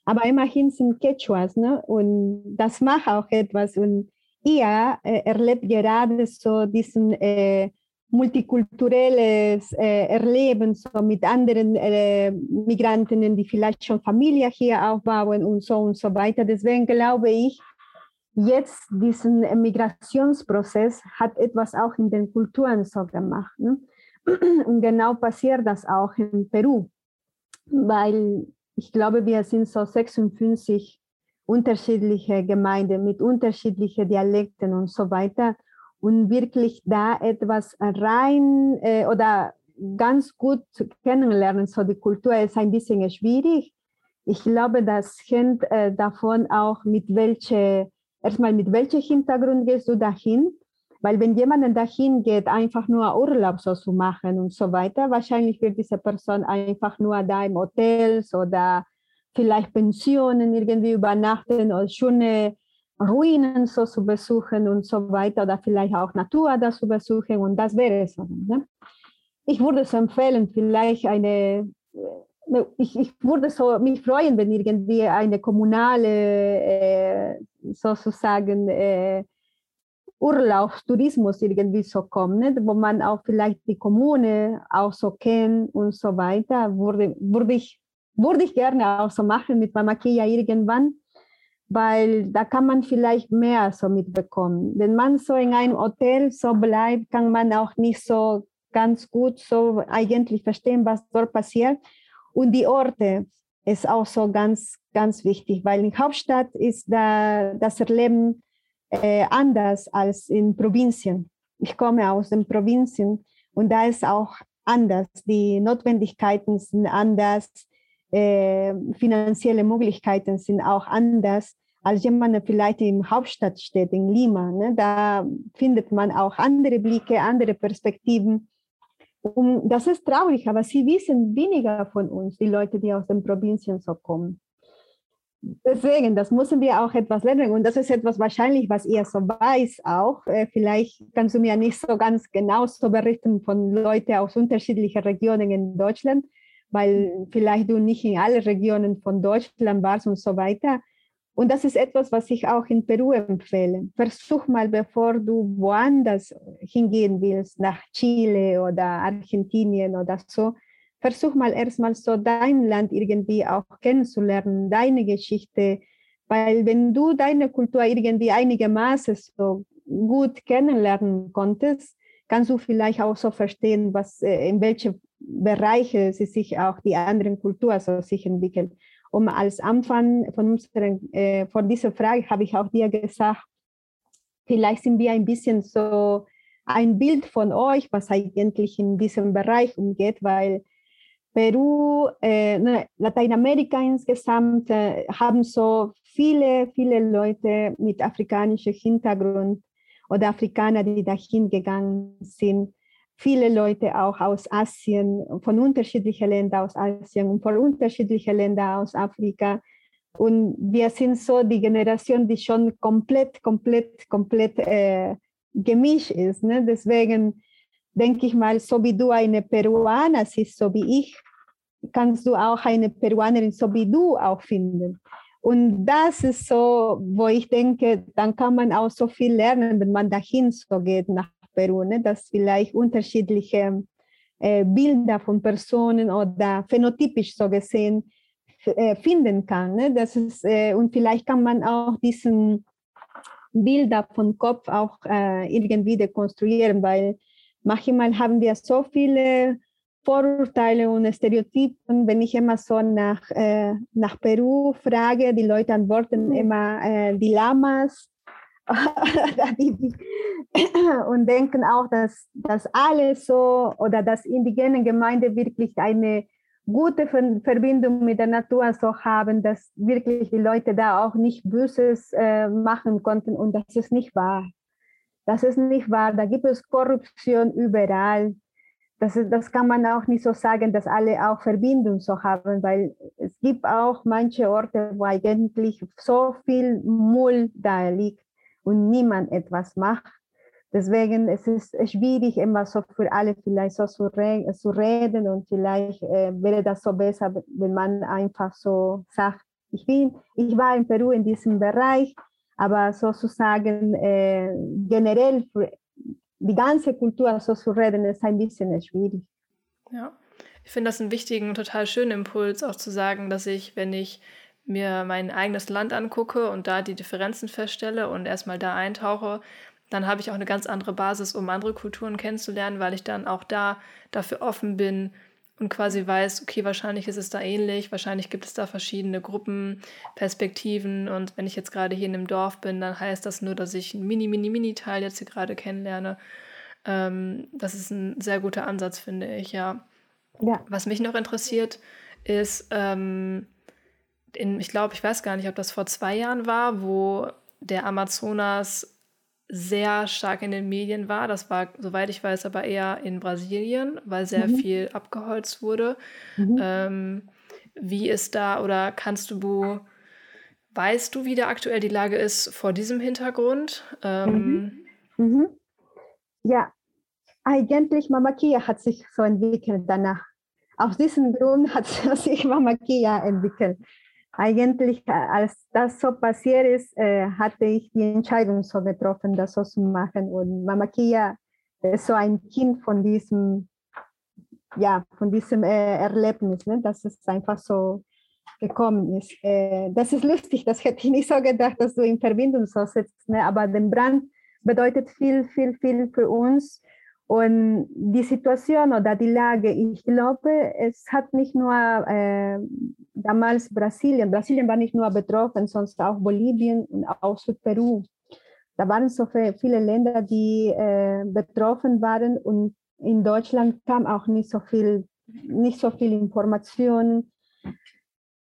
Aber immerhin sind Quechuas, ne? Und das macht auch etwas. Und ihr äh, erlebt gerade so diesen äh, multikulturelles äh, Erleben so mit anderen äh, Migrantinnen, die vielleicht schon Familie hier aufbauen und so und so weiter. Deswegen glaube ich, jetzt diesen Migrationsprozess hat etwas auch in den Kulturen so gemacht. Ne? Und genau passiert das auch in Peru, weil ich glaube, wir sind so 56 unterschiedliche Gemeinden mit unterschiedlichen Dialekten und so weiter. Und wirklich da etwas rein äh, oder ganz gut kennenlernen, so die Kultur ist ein bisschen schwierig. Ich glaube, das hängt äh, davon auch, mit welche, erstmal mit welchem Hintergrund gehst du dahin weil wenn jemand dahin geht, einfach nur Urlaub so zu machen und so weiter, wahrscheinlich wird diese Person einfach nur da im Hotels oder vielleicht Pensionen irgendwie übernachten oder schöne Ruinen so zu besuchen und so weiter oder vielleicht auch Natur da zu besuchen und das wäre es. Ne? Ich würde es empfehlen, vielleicht eine, äh, ich, ich würde so mich freuen, wenn irgendwie eine kommunale äh, sozusagen äh, Urlaubstourismus irgendwie so kommt, nicht? wo man auch vielleicht die Kommune auch so kennt und so weiter, würde, würde, ich, würde ich gerne auch so machen mit Mama Kia irgendwann, weil da kann man vielleicht mehr so mitbekommen. Wenn man so in einem Hotel so bleibt, kann man auch nicht so ganz gut so eigentlich verstehen, was dort passiert. Und die Orte, ist auch so ganz, ganz wichtig, weil in Hauptstadt ist da das Erleben äh, anders als in Provinzen. Ich komme aus den Provinzen und da ist auch anders. Die Notwendigkeiten sind anders, äh, finanzielle Möglichkeiten sind auch anders als jemand, der vielleicht in Hauptstadt steht, in Lima. Ne? Da findet man auch andere Blicke, andere Perspektiven. Und das ist traurig, aber sie wissen weniger von uns, die Leute, die aus den Provinzen so kommen. Deswegen, das müssen wir auch etwas lernen. Und das ist etwas wahrscheinlich, was ihr so weiß auch. Äh, vielleicht kannst du mir nicht so ganz genau so berichten von Leuten aus unterschiedlichen Regionen in Deutschland, weil vielleicht du nicht in allen Regionen von Deutschland warst und so weiter. Und das ist etwas, was ich auch in Peru empfehle. Versuch mal, bevor du woanders hingehen willst, nach Chile oder Argentinien oder so, versuch mal erstmal so dein Land irgendwie auch kennenzulernen, deine Geschichte. Weil wenn du deine Kultur irgendwie einigermaßen so gut kennenlernen konntest, kannst du vielleicht auch so verstehen, was, äh, in welche Bereiche sie sich auch die anderen Kulturen so sich entwickeln um als Anfang von, unseren, äh, von dieser Frage habe ich auch dir gesagt, vielleicht sind wir ein bisschen so ein Bild von euch, was eigentlich in diesem Bereich umgeht, weil Peru, äh, ne, Lateinamerika insgesamt äh, haben so viele, viele Leute mit afrikanischem Hintergrund oder Afrikaner, die dahin gegangen sind viele Leute auch aus Asien, von unterschiedlichen Ländern aus Asien und von unterschiedlichen Ländern aus Afrika. Und wir sind so die Generation, die schon komplett, komplett, komplett äh, gemischt ist. Ne? Deswegen denke ich mal, so wie du eine Peruaner siehst, so wie ich, kannst du auch eine Peruanerin, so wie du auch finden. Und das ist so, wo ich denke, dann kann man auch so viel lernen, wenn man dahin so geht, nach Peru, ne? dass vielleicht unterschiedliche äh, Bilder von Personen oder phänotypisch so gesehen äh, finden kann. Ne? Das ist, äh, und vielleicht kann man auch diesen Bilder vom Kopf auch äh, irgendwie dekonstruieren, weil manchmal haben wir so viele Vorurteile und Stereotypen. Wenn ich immer so nach, äh, nach Peru frage, die Leute antworten mhm. immer äh, die Lamas und denken auch, dass das alles so oder dass indigene Gemeinde wirklich eine gute Verbindung mit der Natur so haben, dass wirklich die Leute da auch nicht Böses äh, machen konnten und das ist nicht wahr. Das ist nicht wahr. Da gibt es Korruption überall. Das, das kann man auch nicht so sagen, dass alle auch Verbindung so haben, weil es gibt auch manche Orte, wo eigentlich so viel Müll da liegt und niemand etwas macht. Deswegen es ist es schwierig, immer so für alle vielleicht so zu, re zu reden und vielleicht äh, wäre das so besser, wenn man einfach so sagt, ich bin, ich war in Peru in diesem Bereich, aber sozusagen äh, generell für die ganze Kultur so zu reden, ist ein bisschen schwierig. Ja, ich finde das einen wichtigen, total schönen Impuls, auch zu sagen, dass ich, wenn ich mir mein eigenes Land angucke und da die Differenzen feststelle und erstmal da eintauche, dann habe ich auch eine ganz andere Basis, um andere Kulturen kennenzulernen, weil ich dann auch da dafür offen bin und quasi weiß, okay, wahrscheinlich ist es da ähnlich, wahrscheinlich gibt es da verschiedene Gruppen, Perspektiven und wenn ich jetzt gerade hier in einem Dorf bin, dann heißt das nur, dass ich einen mini, mini, mini Teil jetzt hier gerade kennenlerne. Ähm, das ist ein sehr guter Ansatz, finde ich, ja. ja. Was mich noch interessiert, ist, ähm, in, ich glaube, ich weiß gar nicht, ob das vor zwei Jahren war, wo der Amazonas sehr stark in den Medien war. Das war, soweit ich weiß, aber eher in Brasilien, weil sehr mhm. viel abgeholzt wurde. Mhm. Ähm, wie ist da oder kannst du, weißt du, wie da aktuell die Lage ist vor diesem Hintergrund? Ähm, mhm. mhm. Ja, eigentlich Mama Kia hat sich so entwickelt danach. Aus diesem Grund hat sich Mama Kia entwickelt eigentlich, äh, als das so passiert ist, äh, hatte ich die Entscheidung so getroffen, das so zu machen. Und Mama Kia ist so ein Kind von diesem, ja, von diesem äh, Erlebnis, ne, dass es einfach so gekommen ist. Das ist lustig, das hätte ich nicht so gedacht, dass du in Verbindung so sitzt. Ne? Aber der Brand bedeutet viel, viel, viel für uns. Und die Situation oder die Lage, ich glaube, es hat nicht nur äh, damals Brasilien, Brasilien war nicht nur betroffen, sondern auch Bolivien und auch Südperu. Da waren so viele Länder, die äh, betroffen waren und in Deutschland kam auch nicht so viel, nicht so viel Information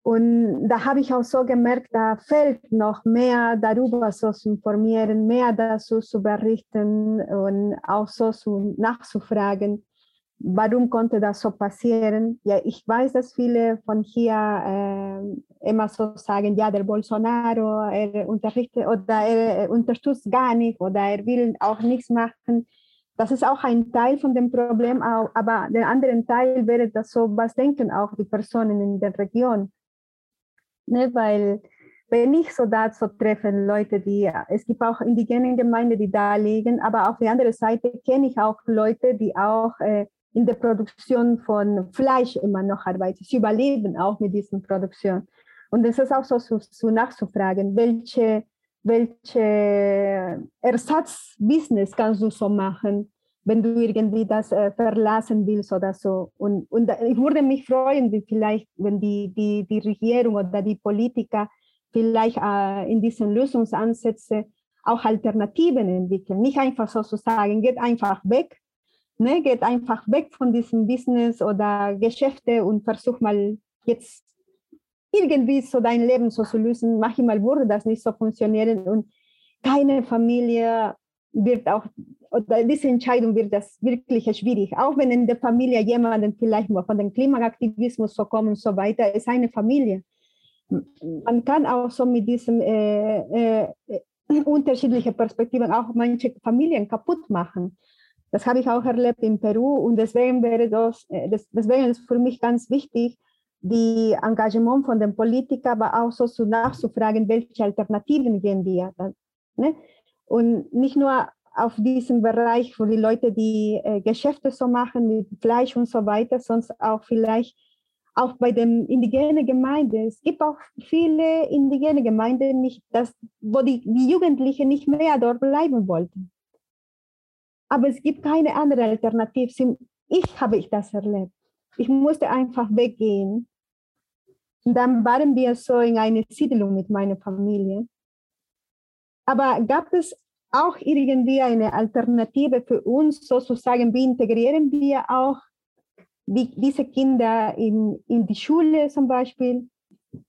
und da habe ich auch so gemerkt, da fehlt noch mehr darüber so zu informieren, mehr dazu zu berichten und auch so zu nachzufragen, warum konnte das so passieren. Ja, ich weiß, dass viele von hier äh, immer so sagen, ja, der Bolsonaro, er unterrichtet oder er unterstützt gar nicht oder er will auch nichts machen. Das ist auch ein Teil von dem Problem, aber der andere Teil wäre, dass so was denken auch die Personen in der Region Ne, weil wenn ich so dazu treffen, Leute, die, es gibt auch indigene Gemeinden, die da liegen, aber auf der anderen Seite kenne ich auch Leute, die auch äh, in der Produktion von Fleisch immer noch arbeiten. Sie überleben auch mit dieser Produktion. Und es ist auch so, so, so nachzufragen, welche, welche Ersatzbusiness kannst du so machen? Wenn du irgendwie das äh, verlassen willst oder so. Und, und ich würde mich freuen, wie vielleicht, wenn die, die, die Regierung oder die Politiker vielleicht äh, in diesen Lösungsansätzen auch Alternativen entwickeln. Nicht einfach so zu sagen, geht einfach weg, ne? geht einfach weg von diesem Business oder Geschäfte und versuch mal jetzt irgendwie so dein Leben so zu lösen. Manchmal würde das nicht so funktionieren und keine Familie wird auch, oder diese Entscheidung wird das wirklich schwierig. Auch wenn in der Familie jemanden vielleicht nur von dem Klimaaktivismus so kommt und so weiter, ist eine Familie. Man kann auch so mit diesen äh, äh, unterschiedlichen Perspektiven auch manche Familien kaputt machen. Das habe ich auch erlebt in Peru und deswegen wäre das, äh, deswegen ist für mich ganz wichtig, die Engagement von den Politikern, aber auch so zu nachzufragen, welche Alternativen gehen wir. Ne? Und nicht nur auf diesem Bereich, wo die Leute die äh, Geschäfte so machen mit Fleisch und so weiter, sondern auch vielleicht auch bei den indigenen Gemeinden. Es gibt auch viele indigene Gemeinden, nicht, dass, wo die, die Jugendlichen nicht mehr dort bleiben wollten. Aber es gibt keine andere Alternative. Ich habe ich das erlebt. Ich musste einfach weggehen. Und dann waren wir so in einer Siedlung mit meiner Familie. Aber gab es auch irgendwie eine Alternative für uns, sozusagen, wie integrieren wir auch die, diese Kinder in, in die Schule zum Beispiel?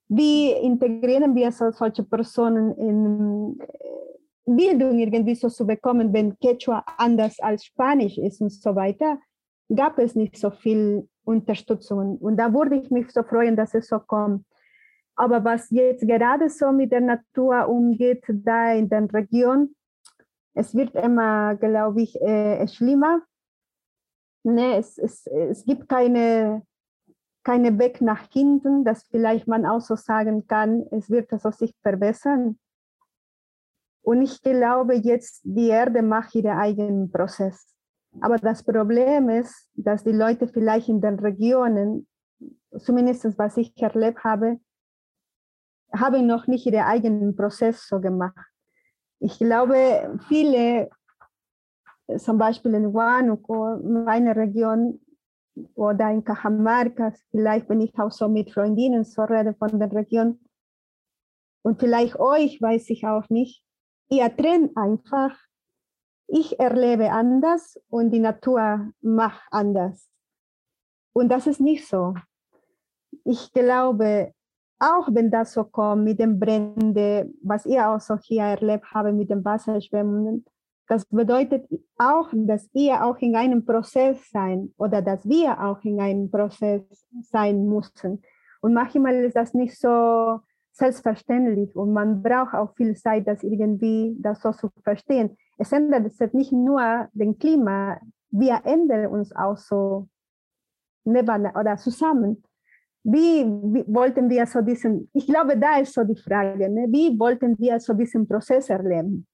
Wie integrieren wir so, solche Personen in äh, Bildung irgendwie so zu bekommen, wenn Quechua anders als Spanisch ist und so weiter? Gab es nicht so viel Unterstützung. Und da würde ich mich so freuen, dass es so kommt. Aber was jetzt gerade so mit der Natur umgeht, da in der Region, es wird immer, glaube ich, äh, schlimmer. Ne, es, es, es gibt keine, keine Weg nach hinten, dass vielleicht man auch so sagen kann, es wird also sich verbessern. Und ich glaube jetzt, die Erde macht ihren eigenen Prozess. Aber das Problem ist, dass die Leute vielleicht in den Regionen, zumindest was ich erlebt habe, haben noch nicht ihren eigenen Prozess so gemacht. Ich glaube, viele, zum Beispiel in Huánuco, meine Region, oder in Cajamarca, vielleicht wenn ich auch so mit Freundinnen so rede von der Region, und vielleicht euch weiß ich auch nicht, ihr trennt einfach, ich erlebe anders und die Natur macht anders. Und das ist nicht so. Ich glaube, auch wenn das so kommt mit den Bränden, was ihr auch so hier erlebt habt mit den Wasserschwemmungen, das bedeutet auch, dass ihr auch in einem Prozess sein oder dass wir auch in einem Prozess sein mussten. Und manchmal ist das nicht so selbstverständlich und man braucht auch viel Zeit, das irgendwie das so zu verstehen. Es ändert sich nicht nur den Klima, wir ändern uns auch so oder zusammen wie, wie, wollten wir so diesen, ich glaube, da ist so die Frage, ne? wie wollten wir so diesen Prozess erleben?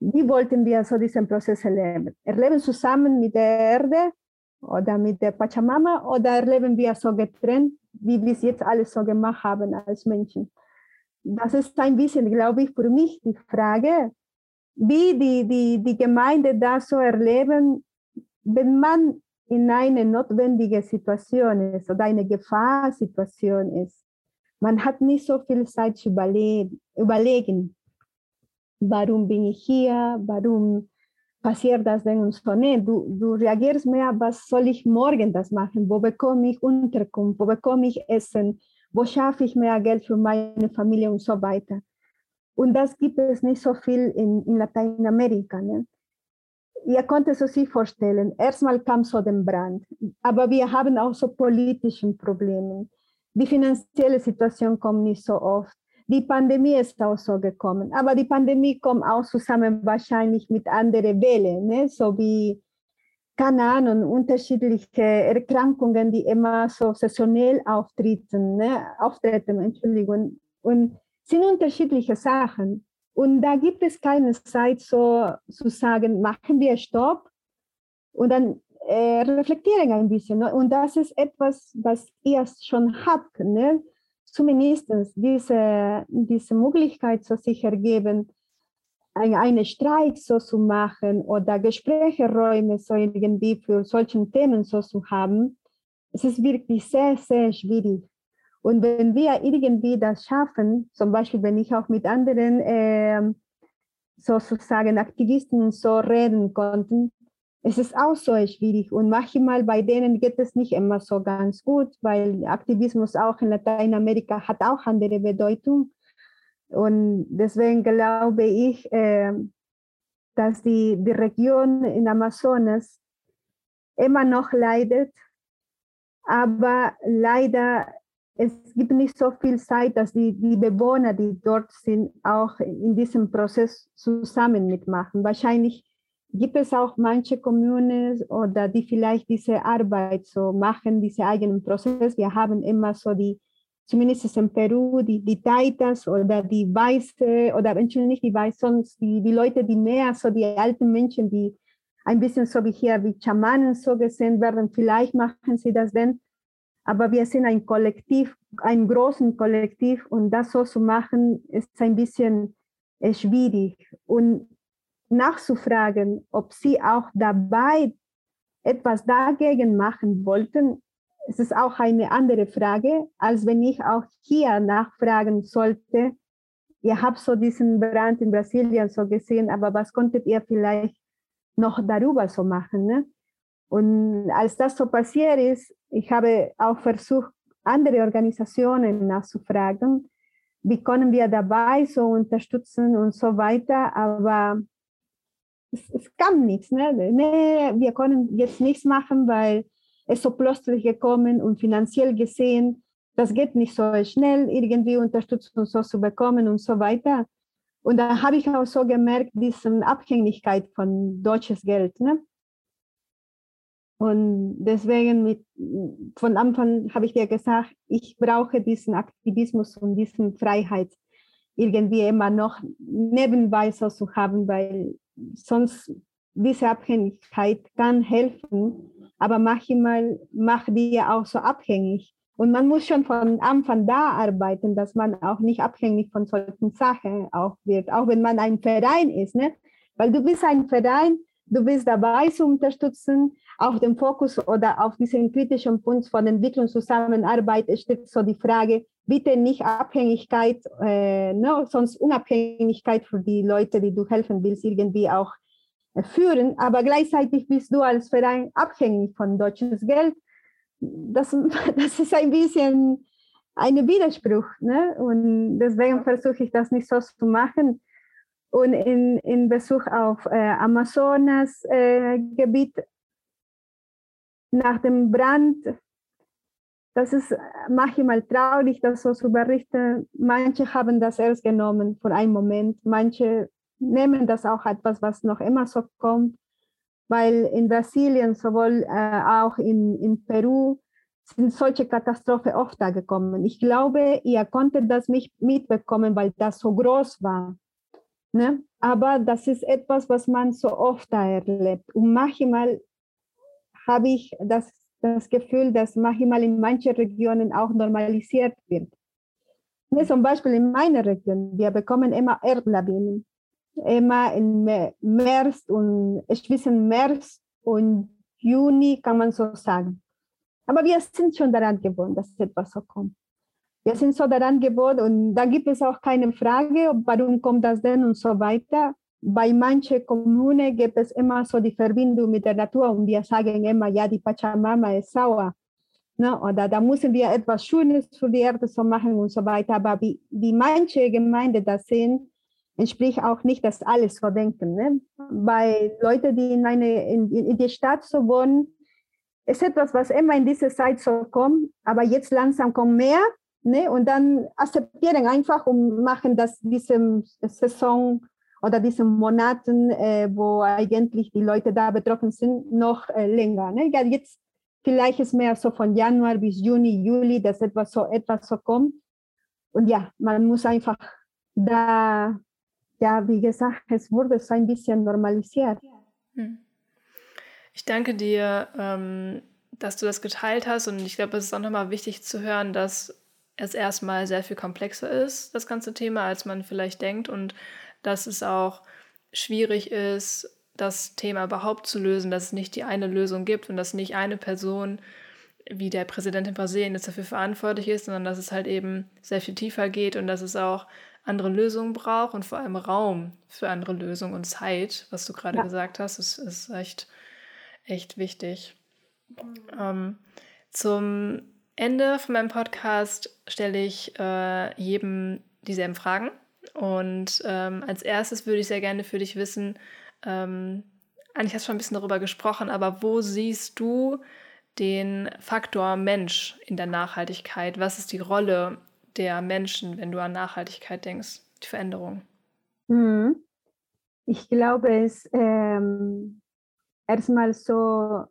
Wie wollten wir so diesen Prozess erleben? Erleben zusammen mit der Erde oder mit der Pachamama oder erleben wir so getrennt, wie wir es jetzt alles so gemacht haben als Menschen? Das ist ein bisschen, glaube ich, für mich die Frage, wie die, die, die Gemeinde das so erleben, wenn man in eine notwendige Situation ist oder eine Gefahrsituation ist, man hat nicht so viel Zeit zu überlegen, warum bin ich hier, warum passiert das denn und so. Nee, du, du reagierst mehr, was soll ich morgen das machen, wo bekomme ich Unterkunft, wo bekomme ich Essen, wo schaffe ich mehr Geld für meine Familie und so weiter. Und das gibt es nicht so viel in, in Lateinamerika. Ne? Ihr könnt es sich vorstellen, erstmal kam so der Brand, aber wir haben auch so politische Probleme. Die finanzielle Situation kommt nicht so oft. Die Pandemie ist auch so gekommen, aber die Pandemie kommt auch zusammen wahrscheinlich mit anderen Wellen, ne? so wie, keine Ahnung, unterschiedliche Erkrankungen, die immer so saisonell auftreten, ne? auftreten, Entschuldigung, und sind unterschiedliche Sachen. Und da gibt es keine Zeit, so zu sagen, machen wir Stopp und dann äh, reflektieren ein bisschen. Ne? Und das ist etwas, was ihr schon habt. Ne? Zumindest diese, diese Möglichkeit so sich ergeben, ein, eine Streik so zu machen oder Gesprächeräume so irgendwie für solche Themen so zu haben. Es ist wirklich sehr, sehr schwierig. Und wenn wir irgendwie das schaffen, zum Beispiel wenn ich auch mit anderen äh, sozusagen Aktivisten so reden konnte, es ist auch so schwierig. Und manchmal bei denen geht es nicht immer so ganz gut, weil Aktivismus auch in Lateinamerika hat auch andere Bedeutung. Und deswegen glaube ich, äh, dass die, die Region in Amazonas immer noch leidet, aber leider es gibt nicht so viel Zeit, dass die, die Bewohner, die dort sind, auch in diesem Prozess zusammen mitmachen. Wahrscheinlich gibt es auch manche Kommunen oder die vielleicht diese Arbeit so machen, diesen eigenen Prozess. Wir haben immer so die, zumindest in Peru, die, die Taitas oder die Weiße oder Entschuldigung, nicht die Weiße, sonst die, die Leute, die mehr, so die alten Menschen, die ein bisschen so wie hier, wie Schamanen so gesehen werden, vielleicht machen sie das denn aber wir sind ein Kollektiv, ein großes Kollektiv und das so zu machen, ist ein bisschen äh, schwierig. Und nachzufragen, ob sie auch dabei etwas dagegen machen wollten, es ist auch eine andere Frage, als wenn ich auch hier nachfragen sollte. Ihr habt so diesen Brand in Brasilien so gesehen, aber was konntet ihr vielleicht noch darüber so machen? Ne? Und als das so passiert ist, ich habe auch versucht, andere Organisationen nachzufragen, wie können wir dabei so unterstützen und so weiter, aber es, es kam nichts. Ne? Nee, wir können jetzt nichts machen, weil es so plötzlich gekommen und finanziell gesehen, das geht nicht so schnell, irgendwie Unterstützung so zu bekommen und so weiter. Und da habe ich auch so gemerkt, diese Abhängigkeit von deutsches Geld. Ne? Und deswegen mit, von Anfang habe ich dir gesagt, ich brauche diesen Aktivismus und diesen Freiheit irgendwie immer noch nebenbei so zu haben, weil sonst diese Abhängigkeit kann helfen, aber manchmal macht die auch so abhängig. Und man muss schon von Anfang da arbeiten, dass man auch nicht abhängig von solchen Sachen auch wird, auch wenn man ein Verein ist, ne? Weil du bist ein Verein, du bist dabei zu unterstützen, auf dem Fokus oder auf diesen kritischen Punkt von Entwicklungszusammenarbeit steht so die Frage, bitte nicht Abhängigkeit, äh, no, sonst Unabhängigkeit für die Leute, die du helfen willst, irgendwie auch äh, führen, aber gleichzeitig bist du als Verein abhängig von deutsches Geld. Das, das ist ein bisschen ein Widerspruch. Ne? Und deswegen versuche ich das nicht so zu machen. Und in, in Bezug auf äh, Amazonas-Gebiet äh, nach dem Brand, das ist manchmal traurig, das so zu berichten. Manche haben das erst genommen für einen Moment, manche nehmen das auch etwas, was noch immer so kommt, weil in Brasilien, sowohl äh, auch in, in Peru, sind solche Katastrophen oft da gekommen. Ich glaube, ihr konntet das nicht mitbekommen, weil das so groß war. Ne? Aber das ist etwas, was man so oft da erlebt. Und manchmal habe ich das, das Gefühl, dass manchmal in manchen Regionen auch normalisiert wird. Zum Beispiel in meiner Region, wir bekommen immer Erdlawinen. Immer im März und zwischen März und Juni, kann man so sagen. Aber wir sind schon daran gewohnt, dass etwas so kommt. Wir sind so daran gewohnt und da gibt es auch keine Frage, warum kommt das denn und so weiter. Bei manchen Kommunen gibt es immer so die Verbindung mit der Natur und wir sagen immer, ja, die Pachamama ist sauer. Ne? Oder da müssen wir etwas Schönes für die Erde so machen und so weiter. Aber wie, wie manche Gemeinden das sehen, entspricht auch nicht, dass alles so denken. Ne? Bei Leuten, die in, eine, in, in die Stadt so wohnen, ist etwas, was immer in dieser Zeit so kommt, aber jetzt langsam kommt mehr ne? und dann akzeptieren einfach und machen das diese Saison oder diesen Monaten, äh, wo eigentlich die Leute da betroffen sind, noch äh, länger. Ne? Ja, jetzt vielleicht ist mehr so von Januar bis Juni, Juli, dass etwas so etwas so kommt. Und ja, man muss einfach da, ja, wie gesagt, es wurde so ein bisschen normalisiert. Hm. Ich danke dir, ähm, dass du das geteilt hast und ich glaube, es ist auch nochmal wichtig zu hören, dass es erstmal sehr viel komplexer ist, das ganze Thema, als man vielleicht denkt und dass es auch schwierig ist, das Thema überhaupt zu lösen, dass es nicht die eine Lösung gibt und dass nicht eine Person wie der Präsident in Brasilien jetzt dafür verantwortlich ist, sondern dass es halt eben sehr viel tiefer geht und dass es auch andere Lösungen braucht und vor allem Raum für andere Lösungen und Zeit, was du gerade ja. gesagt hast, ist, ist echt, echt wichtig. Ähm, zum Ende von meinem Podcast stelle ich äh, jedem dieselben Fragen. Und ähm, als erstes würde ich sehr gerne für dich wissen, ähm, eigentlich hast du schon ein bisschen darüber gesprochen, aber wo siehst du den Faktor Mensch in der Nachhaltigkeit? Was ist die Rolle der Menschen, wenn du an Nachhaltigkeit denkst, die Veränderung? Mhm. Ich glaube, es ähm, erstmal so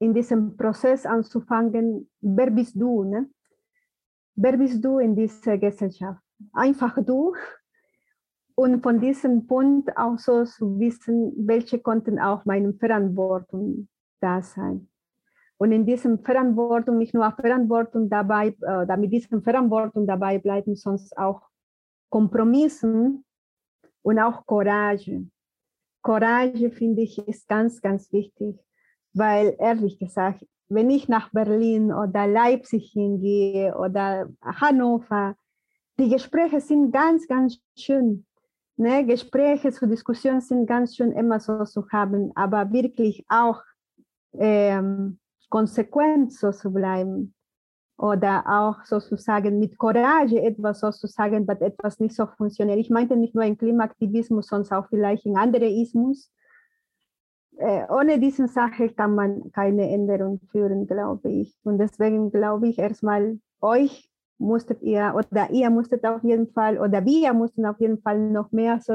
in diesem Prozess anzufangen, wer bist du? Ne? Wer bist du in dieser Gesellschaft? Einfach du und von diesem Punkt auch so zu wissen, welche konnten auch meine Verantwortung da sein. Und in diesem Verantwortung, nicht nur Verantwortung dabei, äh, damit diesem Verantwortung dabei bleiben, sonst auch Kompromissen und auch Courage. Courage, finde ich, ist ganz, ganz wichtig, weil ehrlich gesagt, wenn ich nach Berlin oder Leipzig hingehe oder Hannover, die Gespräche sind ganz, ganz schön ne, Gespräche zur Diskussion sind ganz schön immer so zu haben, aber wirklich auch ähm, konsequent so zu bleiben oder auch sozusagen mit Courage etwas so zu sagen, was etwas nicht so funktioniert. Ich meinte nicht nur in Klimaaktivismus, sondern auch vielleicht in andere Ismus. Äh, ohne diese Sache kann man keine Änderung führen, glaube ich. Und deswegen glaube ich erstmal euch musstet ihr oder ihr musstet auf jeden Fall oder wir mussten auf jeden Fall noch mehr so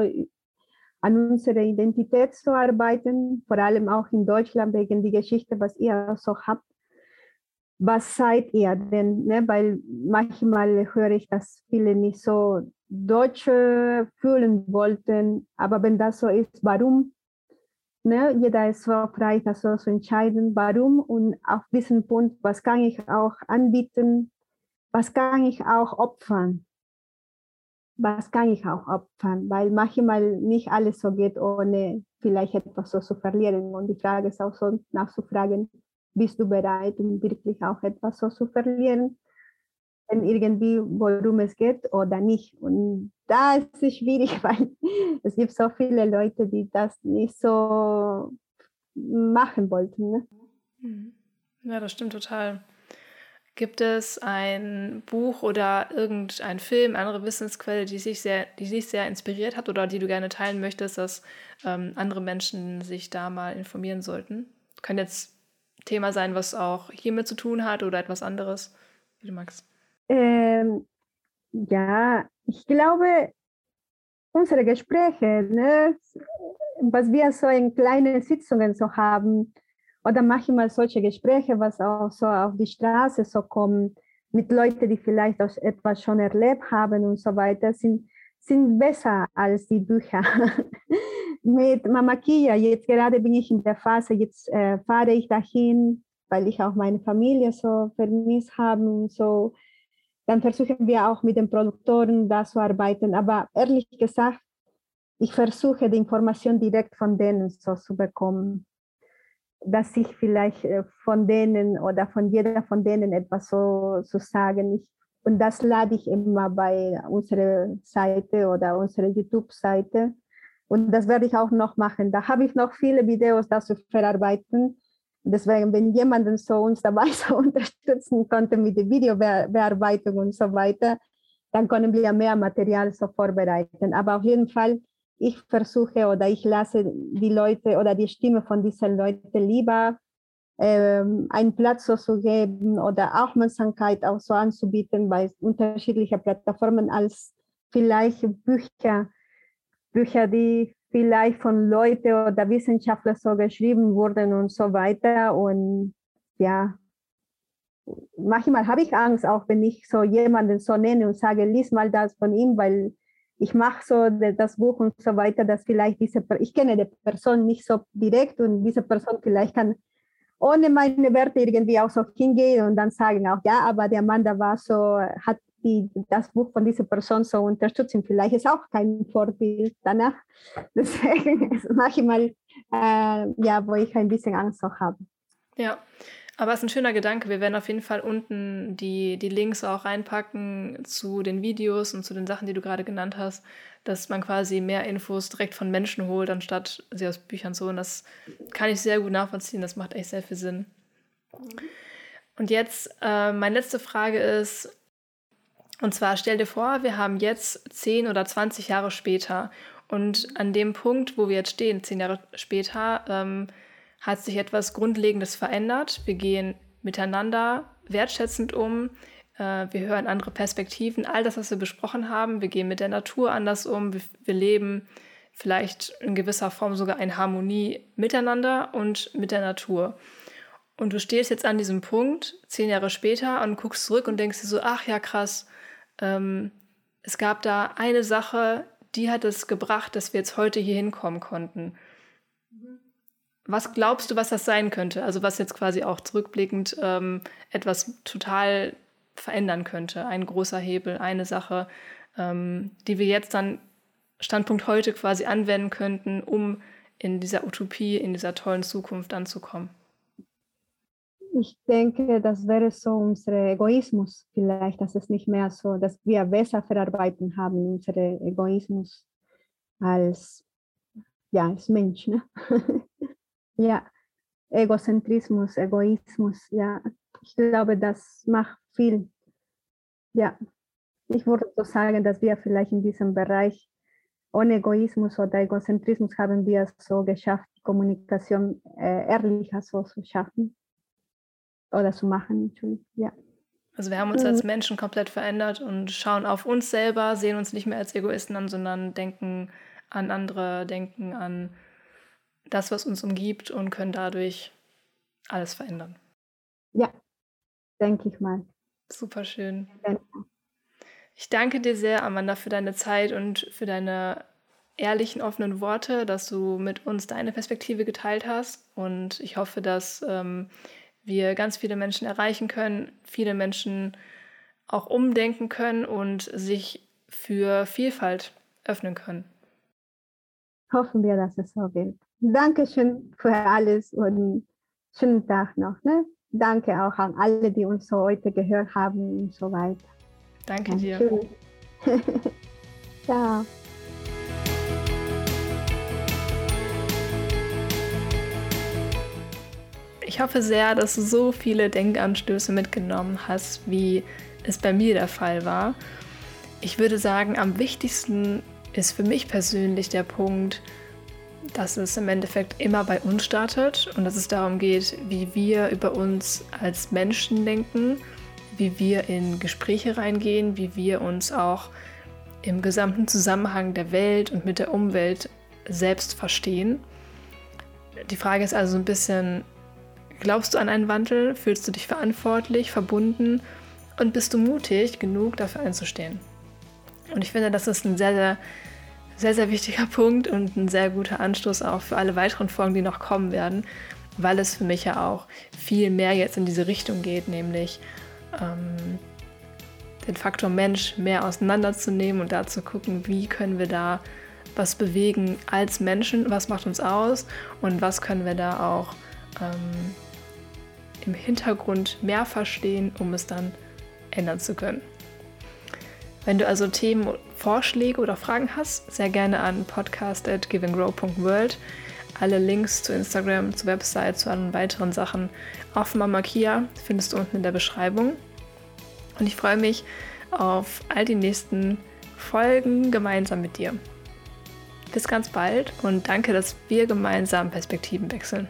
an unserer Identität zu arbeiten, vor allem auch in Deutschland wegen der Geschichte, was ihr so habt. Was seid ihr denn? Ne? Weil manchmal höre ich, dass viele nicht so Deutsche fühlen wollten, aber wenn das so ist, warum? Ne? Jeder ist so frei, das so zu entscheiden, warum und auf diesen Punkt, was kann ich auch anbieten, was kann ich auch opfern? Was kann ich auch opfern? Weil manchmal nicht alles so geht, ohne vielleicht etwas so zu verlieren. Und die Frage ist auch so nachzufragen, bist du bereit, um wirklich auch etwas so zu verlieren? Wenn irgendwie, worum es geht oder nicht. Und da ist es schwierig, weil es gibt so viele Leute, die das nicht so machen wollten. Ne? Mhm. Ja, das stimmt total. Gibt es ein Buch oder irgendein Film, andere Wissensquelle, die sich sehr, die sich sehr inspiriert hat oder die du gerne teilen möchtest, dass ähm, andere Menschen sich da mal informieren sollten? Kann jetzt Thema sein, was auch hiermit zu tun hat oder etwas anderes, wie du magst. Ähm, ja, ich glaube, unsere Gespräche, ne, was wir so in kleinen Sitzungen so haben, oder manchmal solche Gespräche, was auch so auf die Straße so kommen, mit Leuten, die vielleicht auch etwas schon erlebt haben und so weiter, sind, sind besser als die Bücher. mit Mama Kia, jetzt gerade bin ich in der Phase, jetzt äh, fahre ich dahin, weil ich auch meine Familie so vermisst habe und so. Dann versuchen wir auch mit den Produktoren da zu arbeiten. Aber ehrlich gesagt, ich versuche die Information direkt von denen so zu bekommen dass ich vielleicht äh, von denen oder von jeder von denen etwas so zu so sagen. Ich, und das lade ich immer bei unserer Seite oder unserer YouTube-Seite. Und das werde ich auch noch machen. Da habe ich noch viele Videos dazu verarbeiten. Deswegen, wenn jemand so uns dabei so unterstützen konnte mit der Videobearbeitung und so weiter, dann können wir mehr Material so vorbereiten. Aber auf jeden Fall, ich versuche oder ich lasse die Leute oder die Stimme von diesen Leuten lieber ähm, einen Platz zu geben oder Aufmerksamkeit auch so anzubieten bei unterschiedlichen Plattformen als vielleicht Bücher, Bücher, die vielleicht von Leuten oder Wissenschaftlern so geschrieben wurden und so weiter. Und ja, manchmal habe ich Angst, auch wenn ich so jemanden so nenne und sage, lies mal das von ihm, weil ich mache so das Buch und so weiter, dass vielleicht diese, ich kenne die Person nicht so direkt und diese Person vielleicht kann ohne meine Werte irgendwie auch so hingehen und dann sagen auch, ja, aber der Mann, da war so, hat die, das Buch von dieser Person so unterstützen. Vielleicht ist auch kein Vorbild danach. Deswegen ist manchmal, äh, ja, wo ich ein bisschen Angst auch habe. Ja, aber es ist ein schöner Gedanke. Wir werden auf jeden Fall unten die, die Links auch reinpacken zu den Videos und zu den Sachen, die du gerade genannt hast, dass man quasi mehr Infos direkt von Menschen holt, anstatt sie aus Büchern zu holen. Das kann ich sehr gut nachvollziehen. Das macht echt sehr viel Sinn. Und jetzt, äh, meine letzte Frage ist, und zwar stell dir vor, wir haben jetzt 10 oder 20 Jahre später und an dem Punkt, wo wir jetzt stehen, 10 Jahre später, ähm, hat sich etwas Grundlegendes verändert. Wir gehen miteinander wertschätzend um. Äh, wir hören andere Perspektiven. All das, was wir besprochen haben. Wir gehen mit der Natur anders um. Wir, leben vielleicht in gewisser Form sogar in Harmonie miteinander und mit der Natur. Und du stehst jetzt an diesem Punkt, zehn Jahre später, und guckst zurück und denkst dir so, ach ja, krass, ähm, es gab da eine Sache, die hat es gebracht, dass wir jetzt heute hier hinkommen konnten. Was glaubst du, was das sein könnte? Also was jetzt quasi auch zurückblickend ähm, etwas total verändern könnte. Ein großer Hebel, eine Sache, ähm, die wir jetzt dann Standpunkt heute quasi anwenden könnten, um in dieser Utopie, in dieser tollen Zukunft anzukommen. Ich denke, das wäre so unser Egoismus vielleicht, dass es nicht mehr so, dass wir besser verarbeiten haben, unseren Egoismus als, ja, als Mensch. Ne? Ja, Egozentrismus, Egoismus, ja. Ich glaube, das macht viel. Ja, ich würde so sagen, dass wir vielleicht in diesem Bereich ohne Egoismus oder Egozentrismus haben wir es so geschafft, Kommunikation äh, ehrlicher so zu schaffen oder zu machen. Ja. Also wir haben uns als Menschen komplett verändert und schauen auf uns selber, sehen uns nicht mehr als Egoisten an, sondern denken an andere, denken an das, was uns umgibt und können dadurch alles verändern. Ja, denke ich mal. Super schön. Ich danke dir sehr, Amanda, für deine Zeit und für deine ehrlichen, offenen Worte, dass du mit uns deine Perspektive geteilt hast. Und ich hoffe, dass ähm, wir ganz viele Menschen erreichen können, viele Menschen auch umdenken können und sich für Vielfalt öffnen können. Hoffen wir, dass es so wird. Dankeschön für alles und schönen Tag noch. Ne? Danke auch an alle, die uns so heute gehört haben und so weiter. Danke dir. Ciao. Ich hoffe sehr, dass du so viele Denkanstöße mitgenommen hast, wie es bei mir der Fall war. Ich würde sagen, am wichtigsten ist für mich persönlich der Punkt, dass es im Endeffekt immer bei uns startet und dass es darum geht, wie wir über uns als Menschen denken, wie wir in Gespräche reingehen, wie wir uns auch im gesamten Zusammenhang der Welt und mit der Umwelt selbst verstehen. Die Frage ist also ein bisschen, glaubst du an einen Wandel? Fühlst du dich verantwortlich, verbunden und bist du mutig genug, dafür einzustehen? Und ich finde, das ist ein sehr, sehr sehr, sehr wichtiger Punkt und ein sehr guter Anstoß auch für alle weiteren Folgen, die noch kommen werden, weil es für mich ja auch viel mehr jetzt in diese Richtung geht, nämlich ähm, den Faktor Mensch mehr auseinanderzunehmen und da zu gucken, wie können wir da was bewegen als Menschen, was macht uns aus und was können wir da auch ähm, im Hintergrund mehr verstehen, um es dann ändern zu können. Wenn du also Themen, Vorschläge oder Fragen hast, sehr gerne an podcast.givinggrow.world. Alle Links zu Instagram, zur Website, zu allen weiteren Sachen auf Mama Kia findest du unten in der Beschreibung. Und ich freue mich auf all die nächsten Folgen gemeinsam mit dir. Bis ganz bald und danke, dass wir gemeinsam Perspektiven wechseln.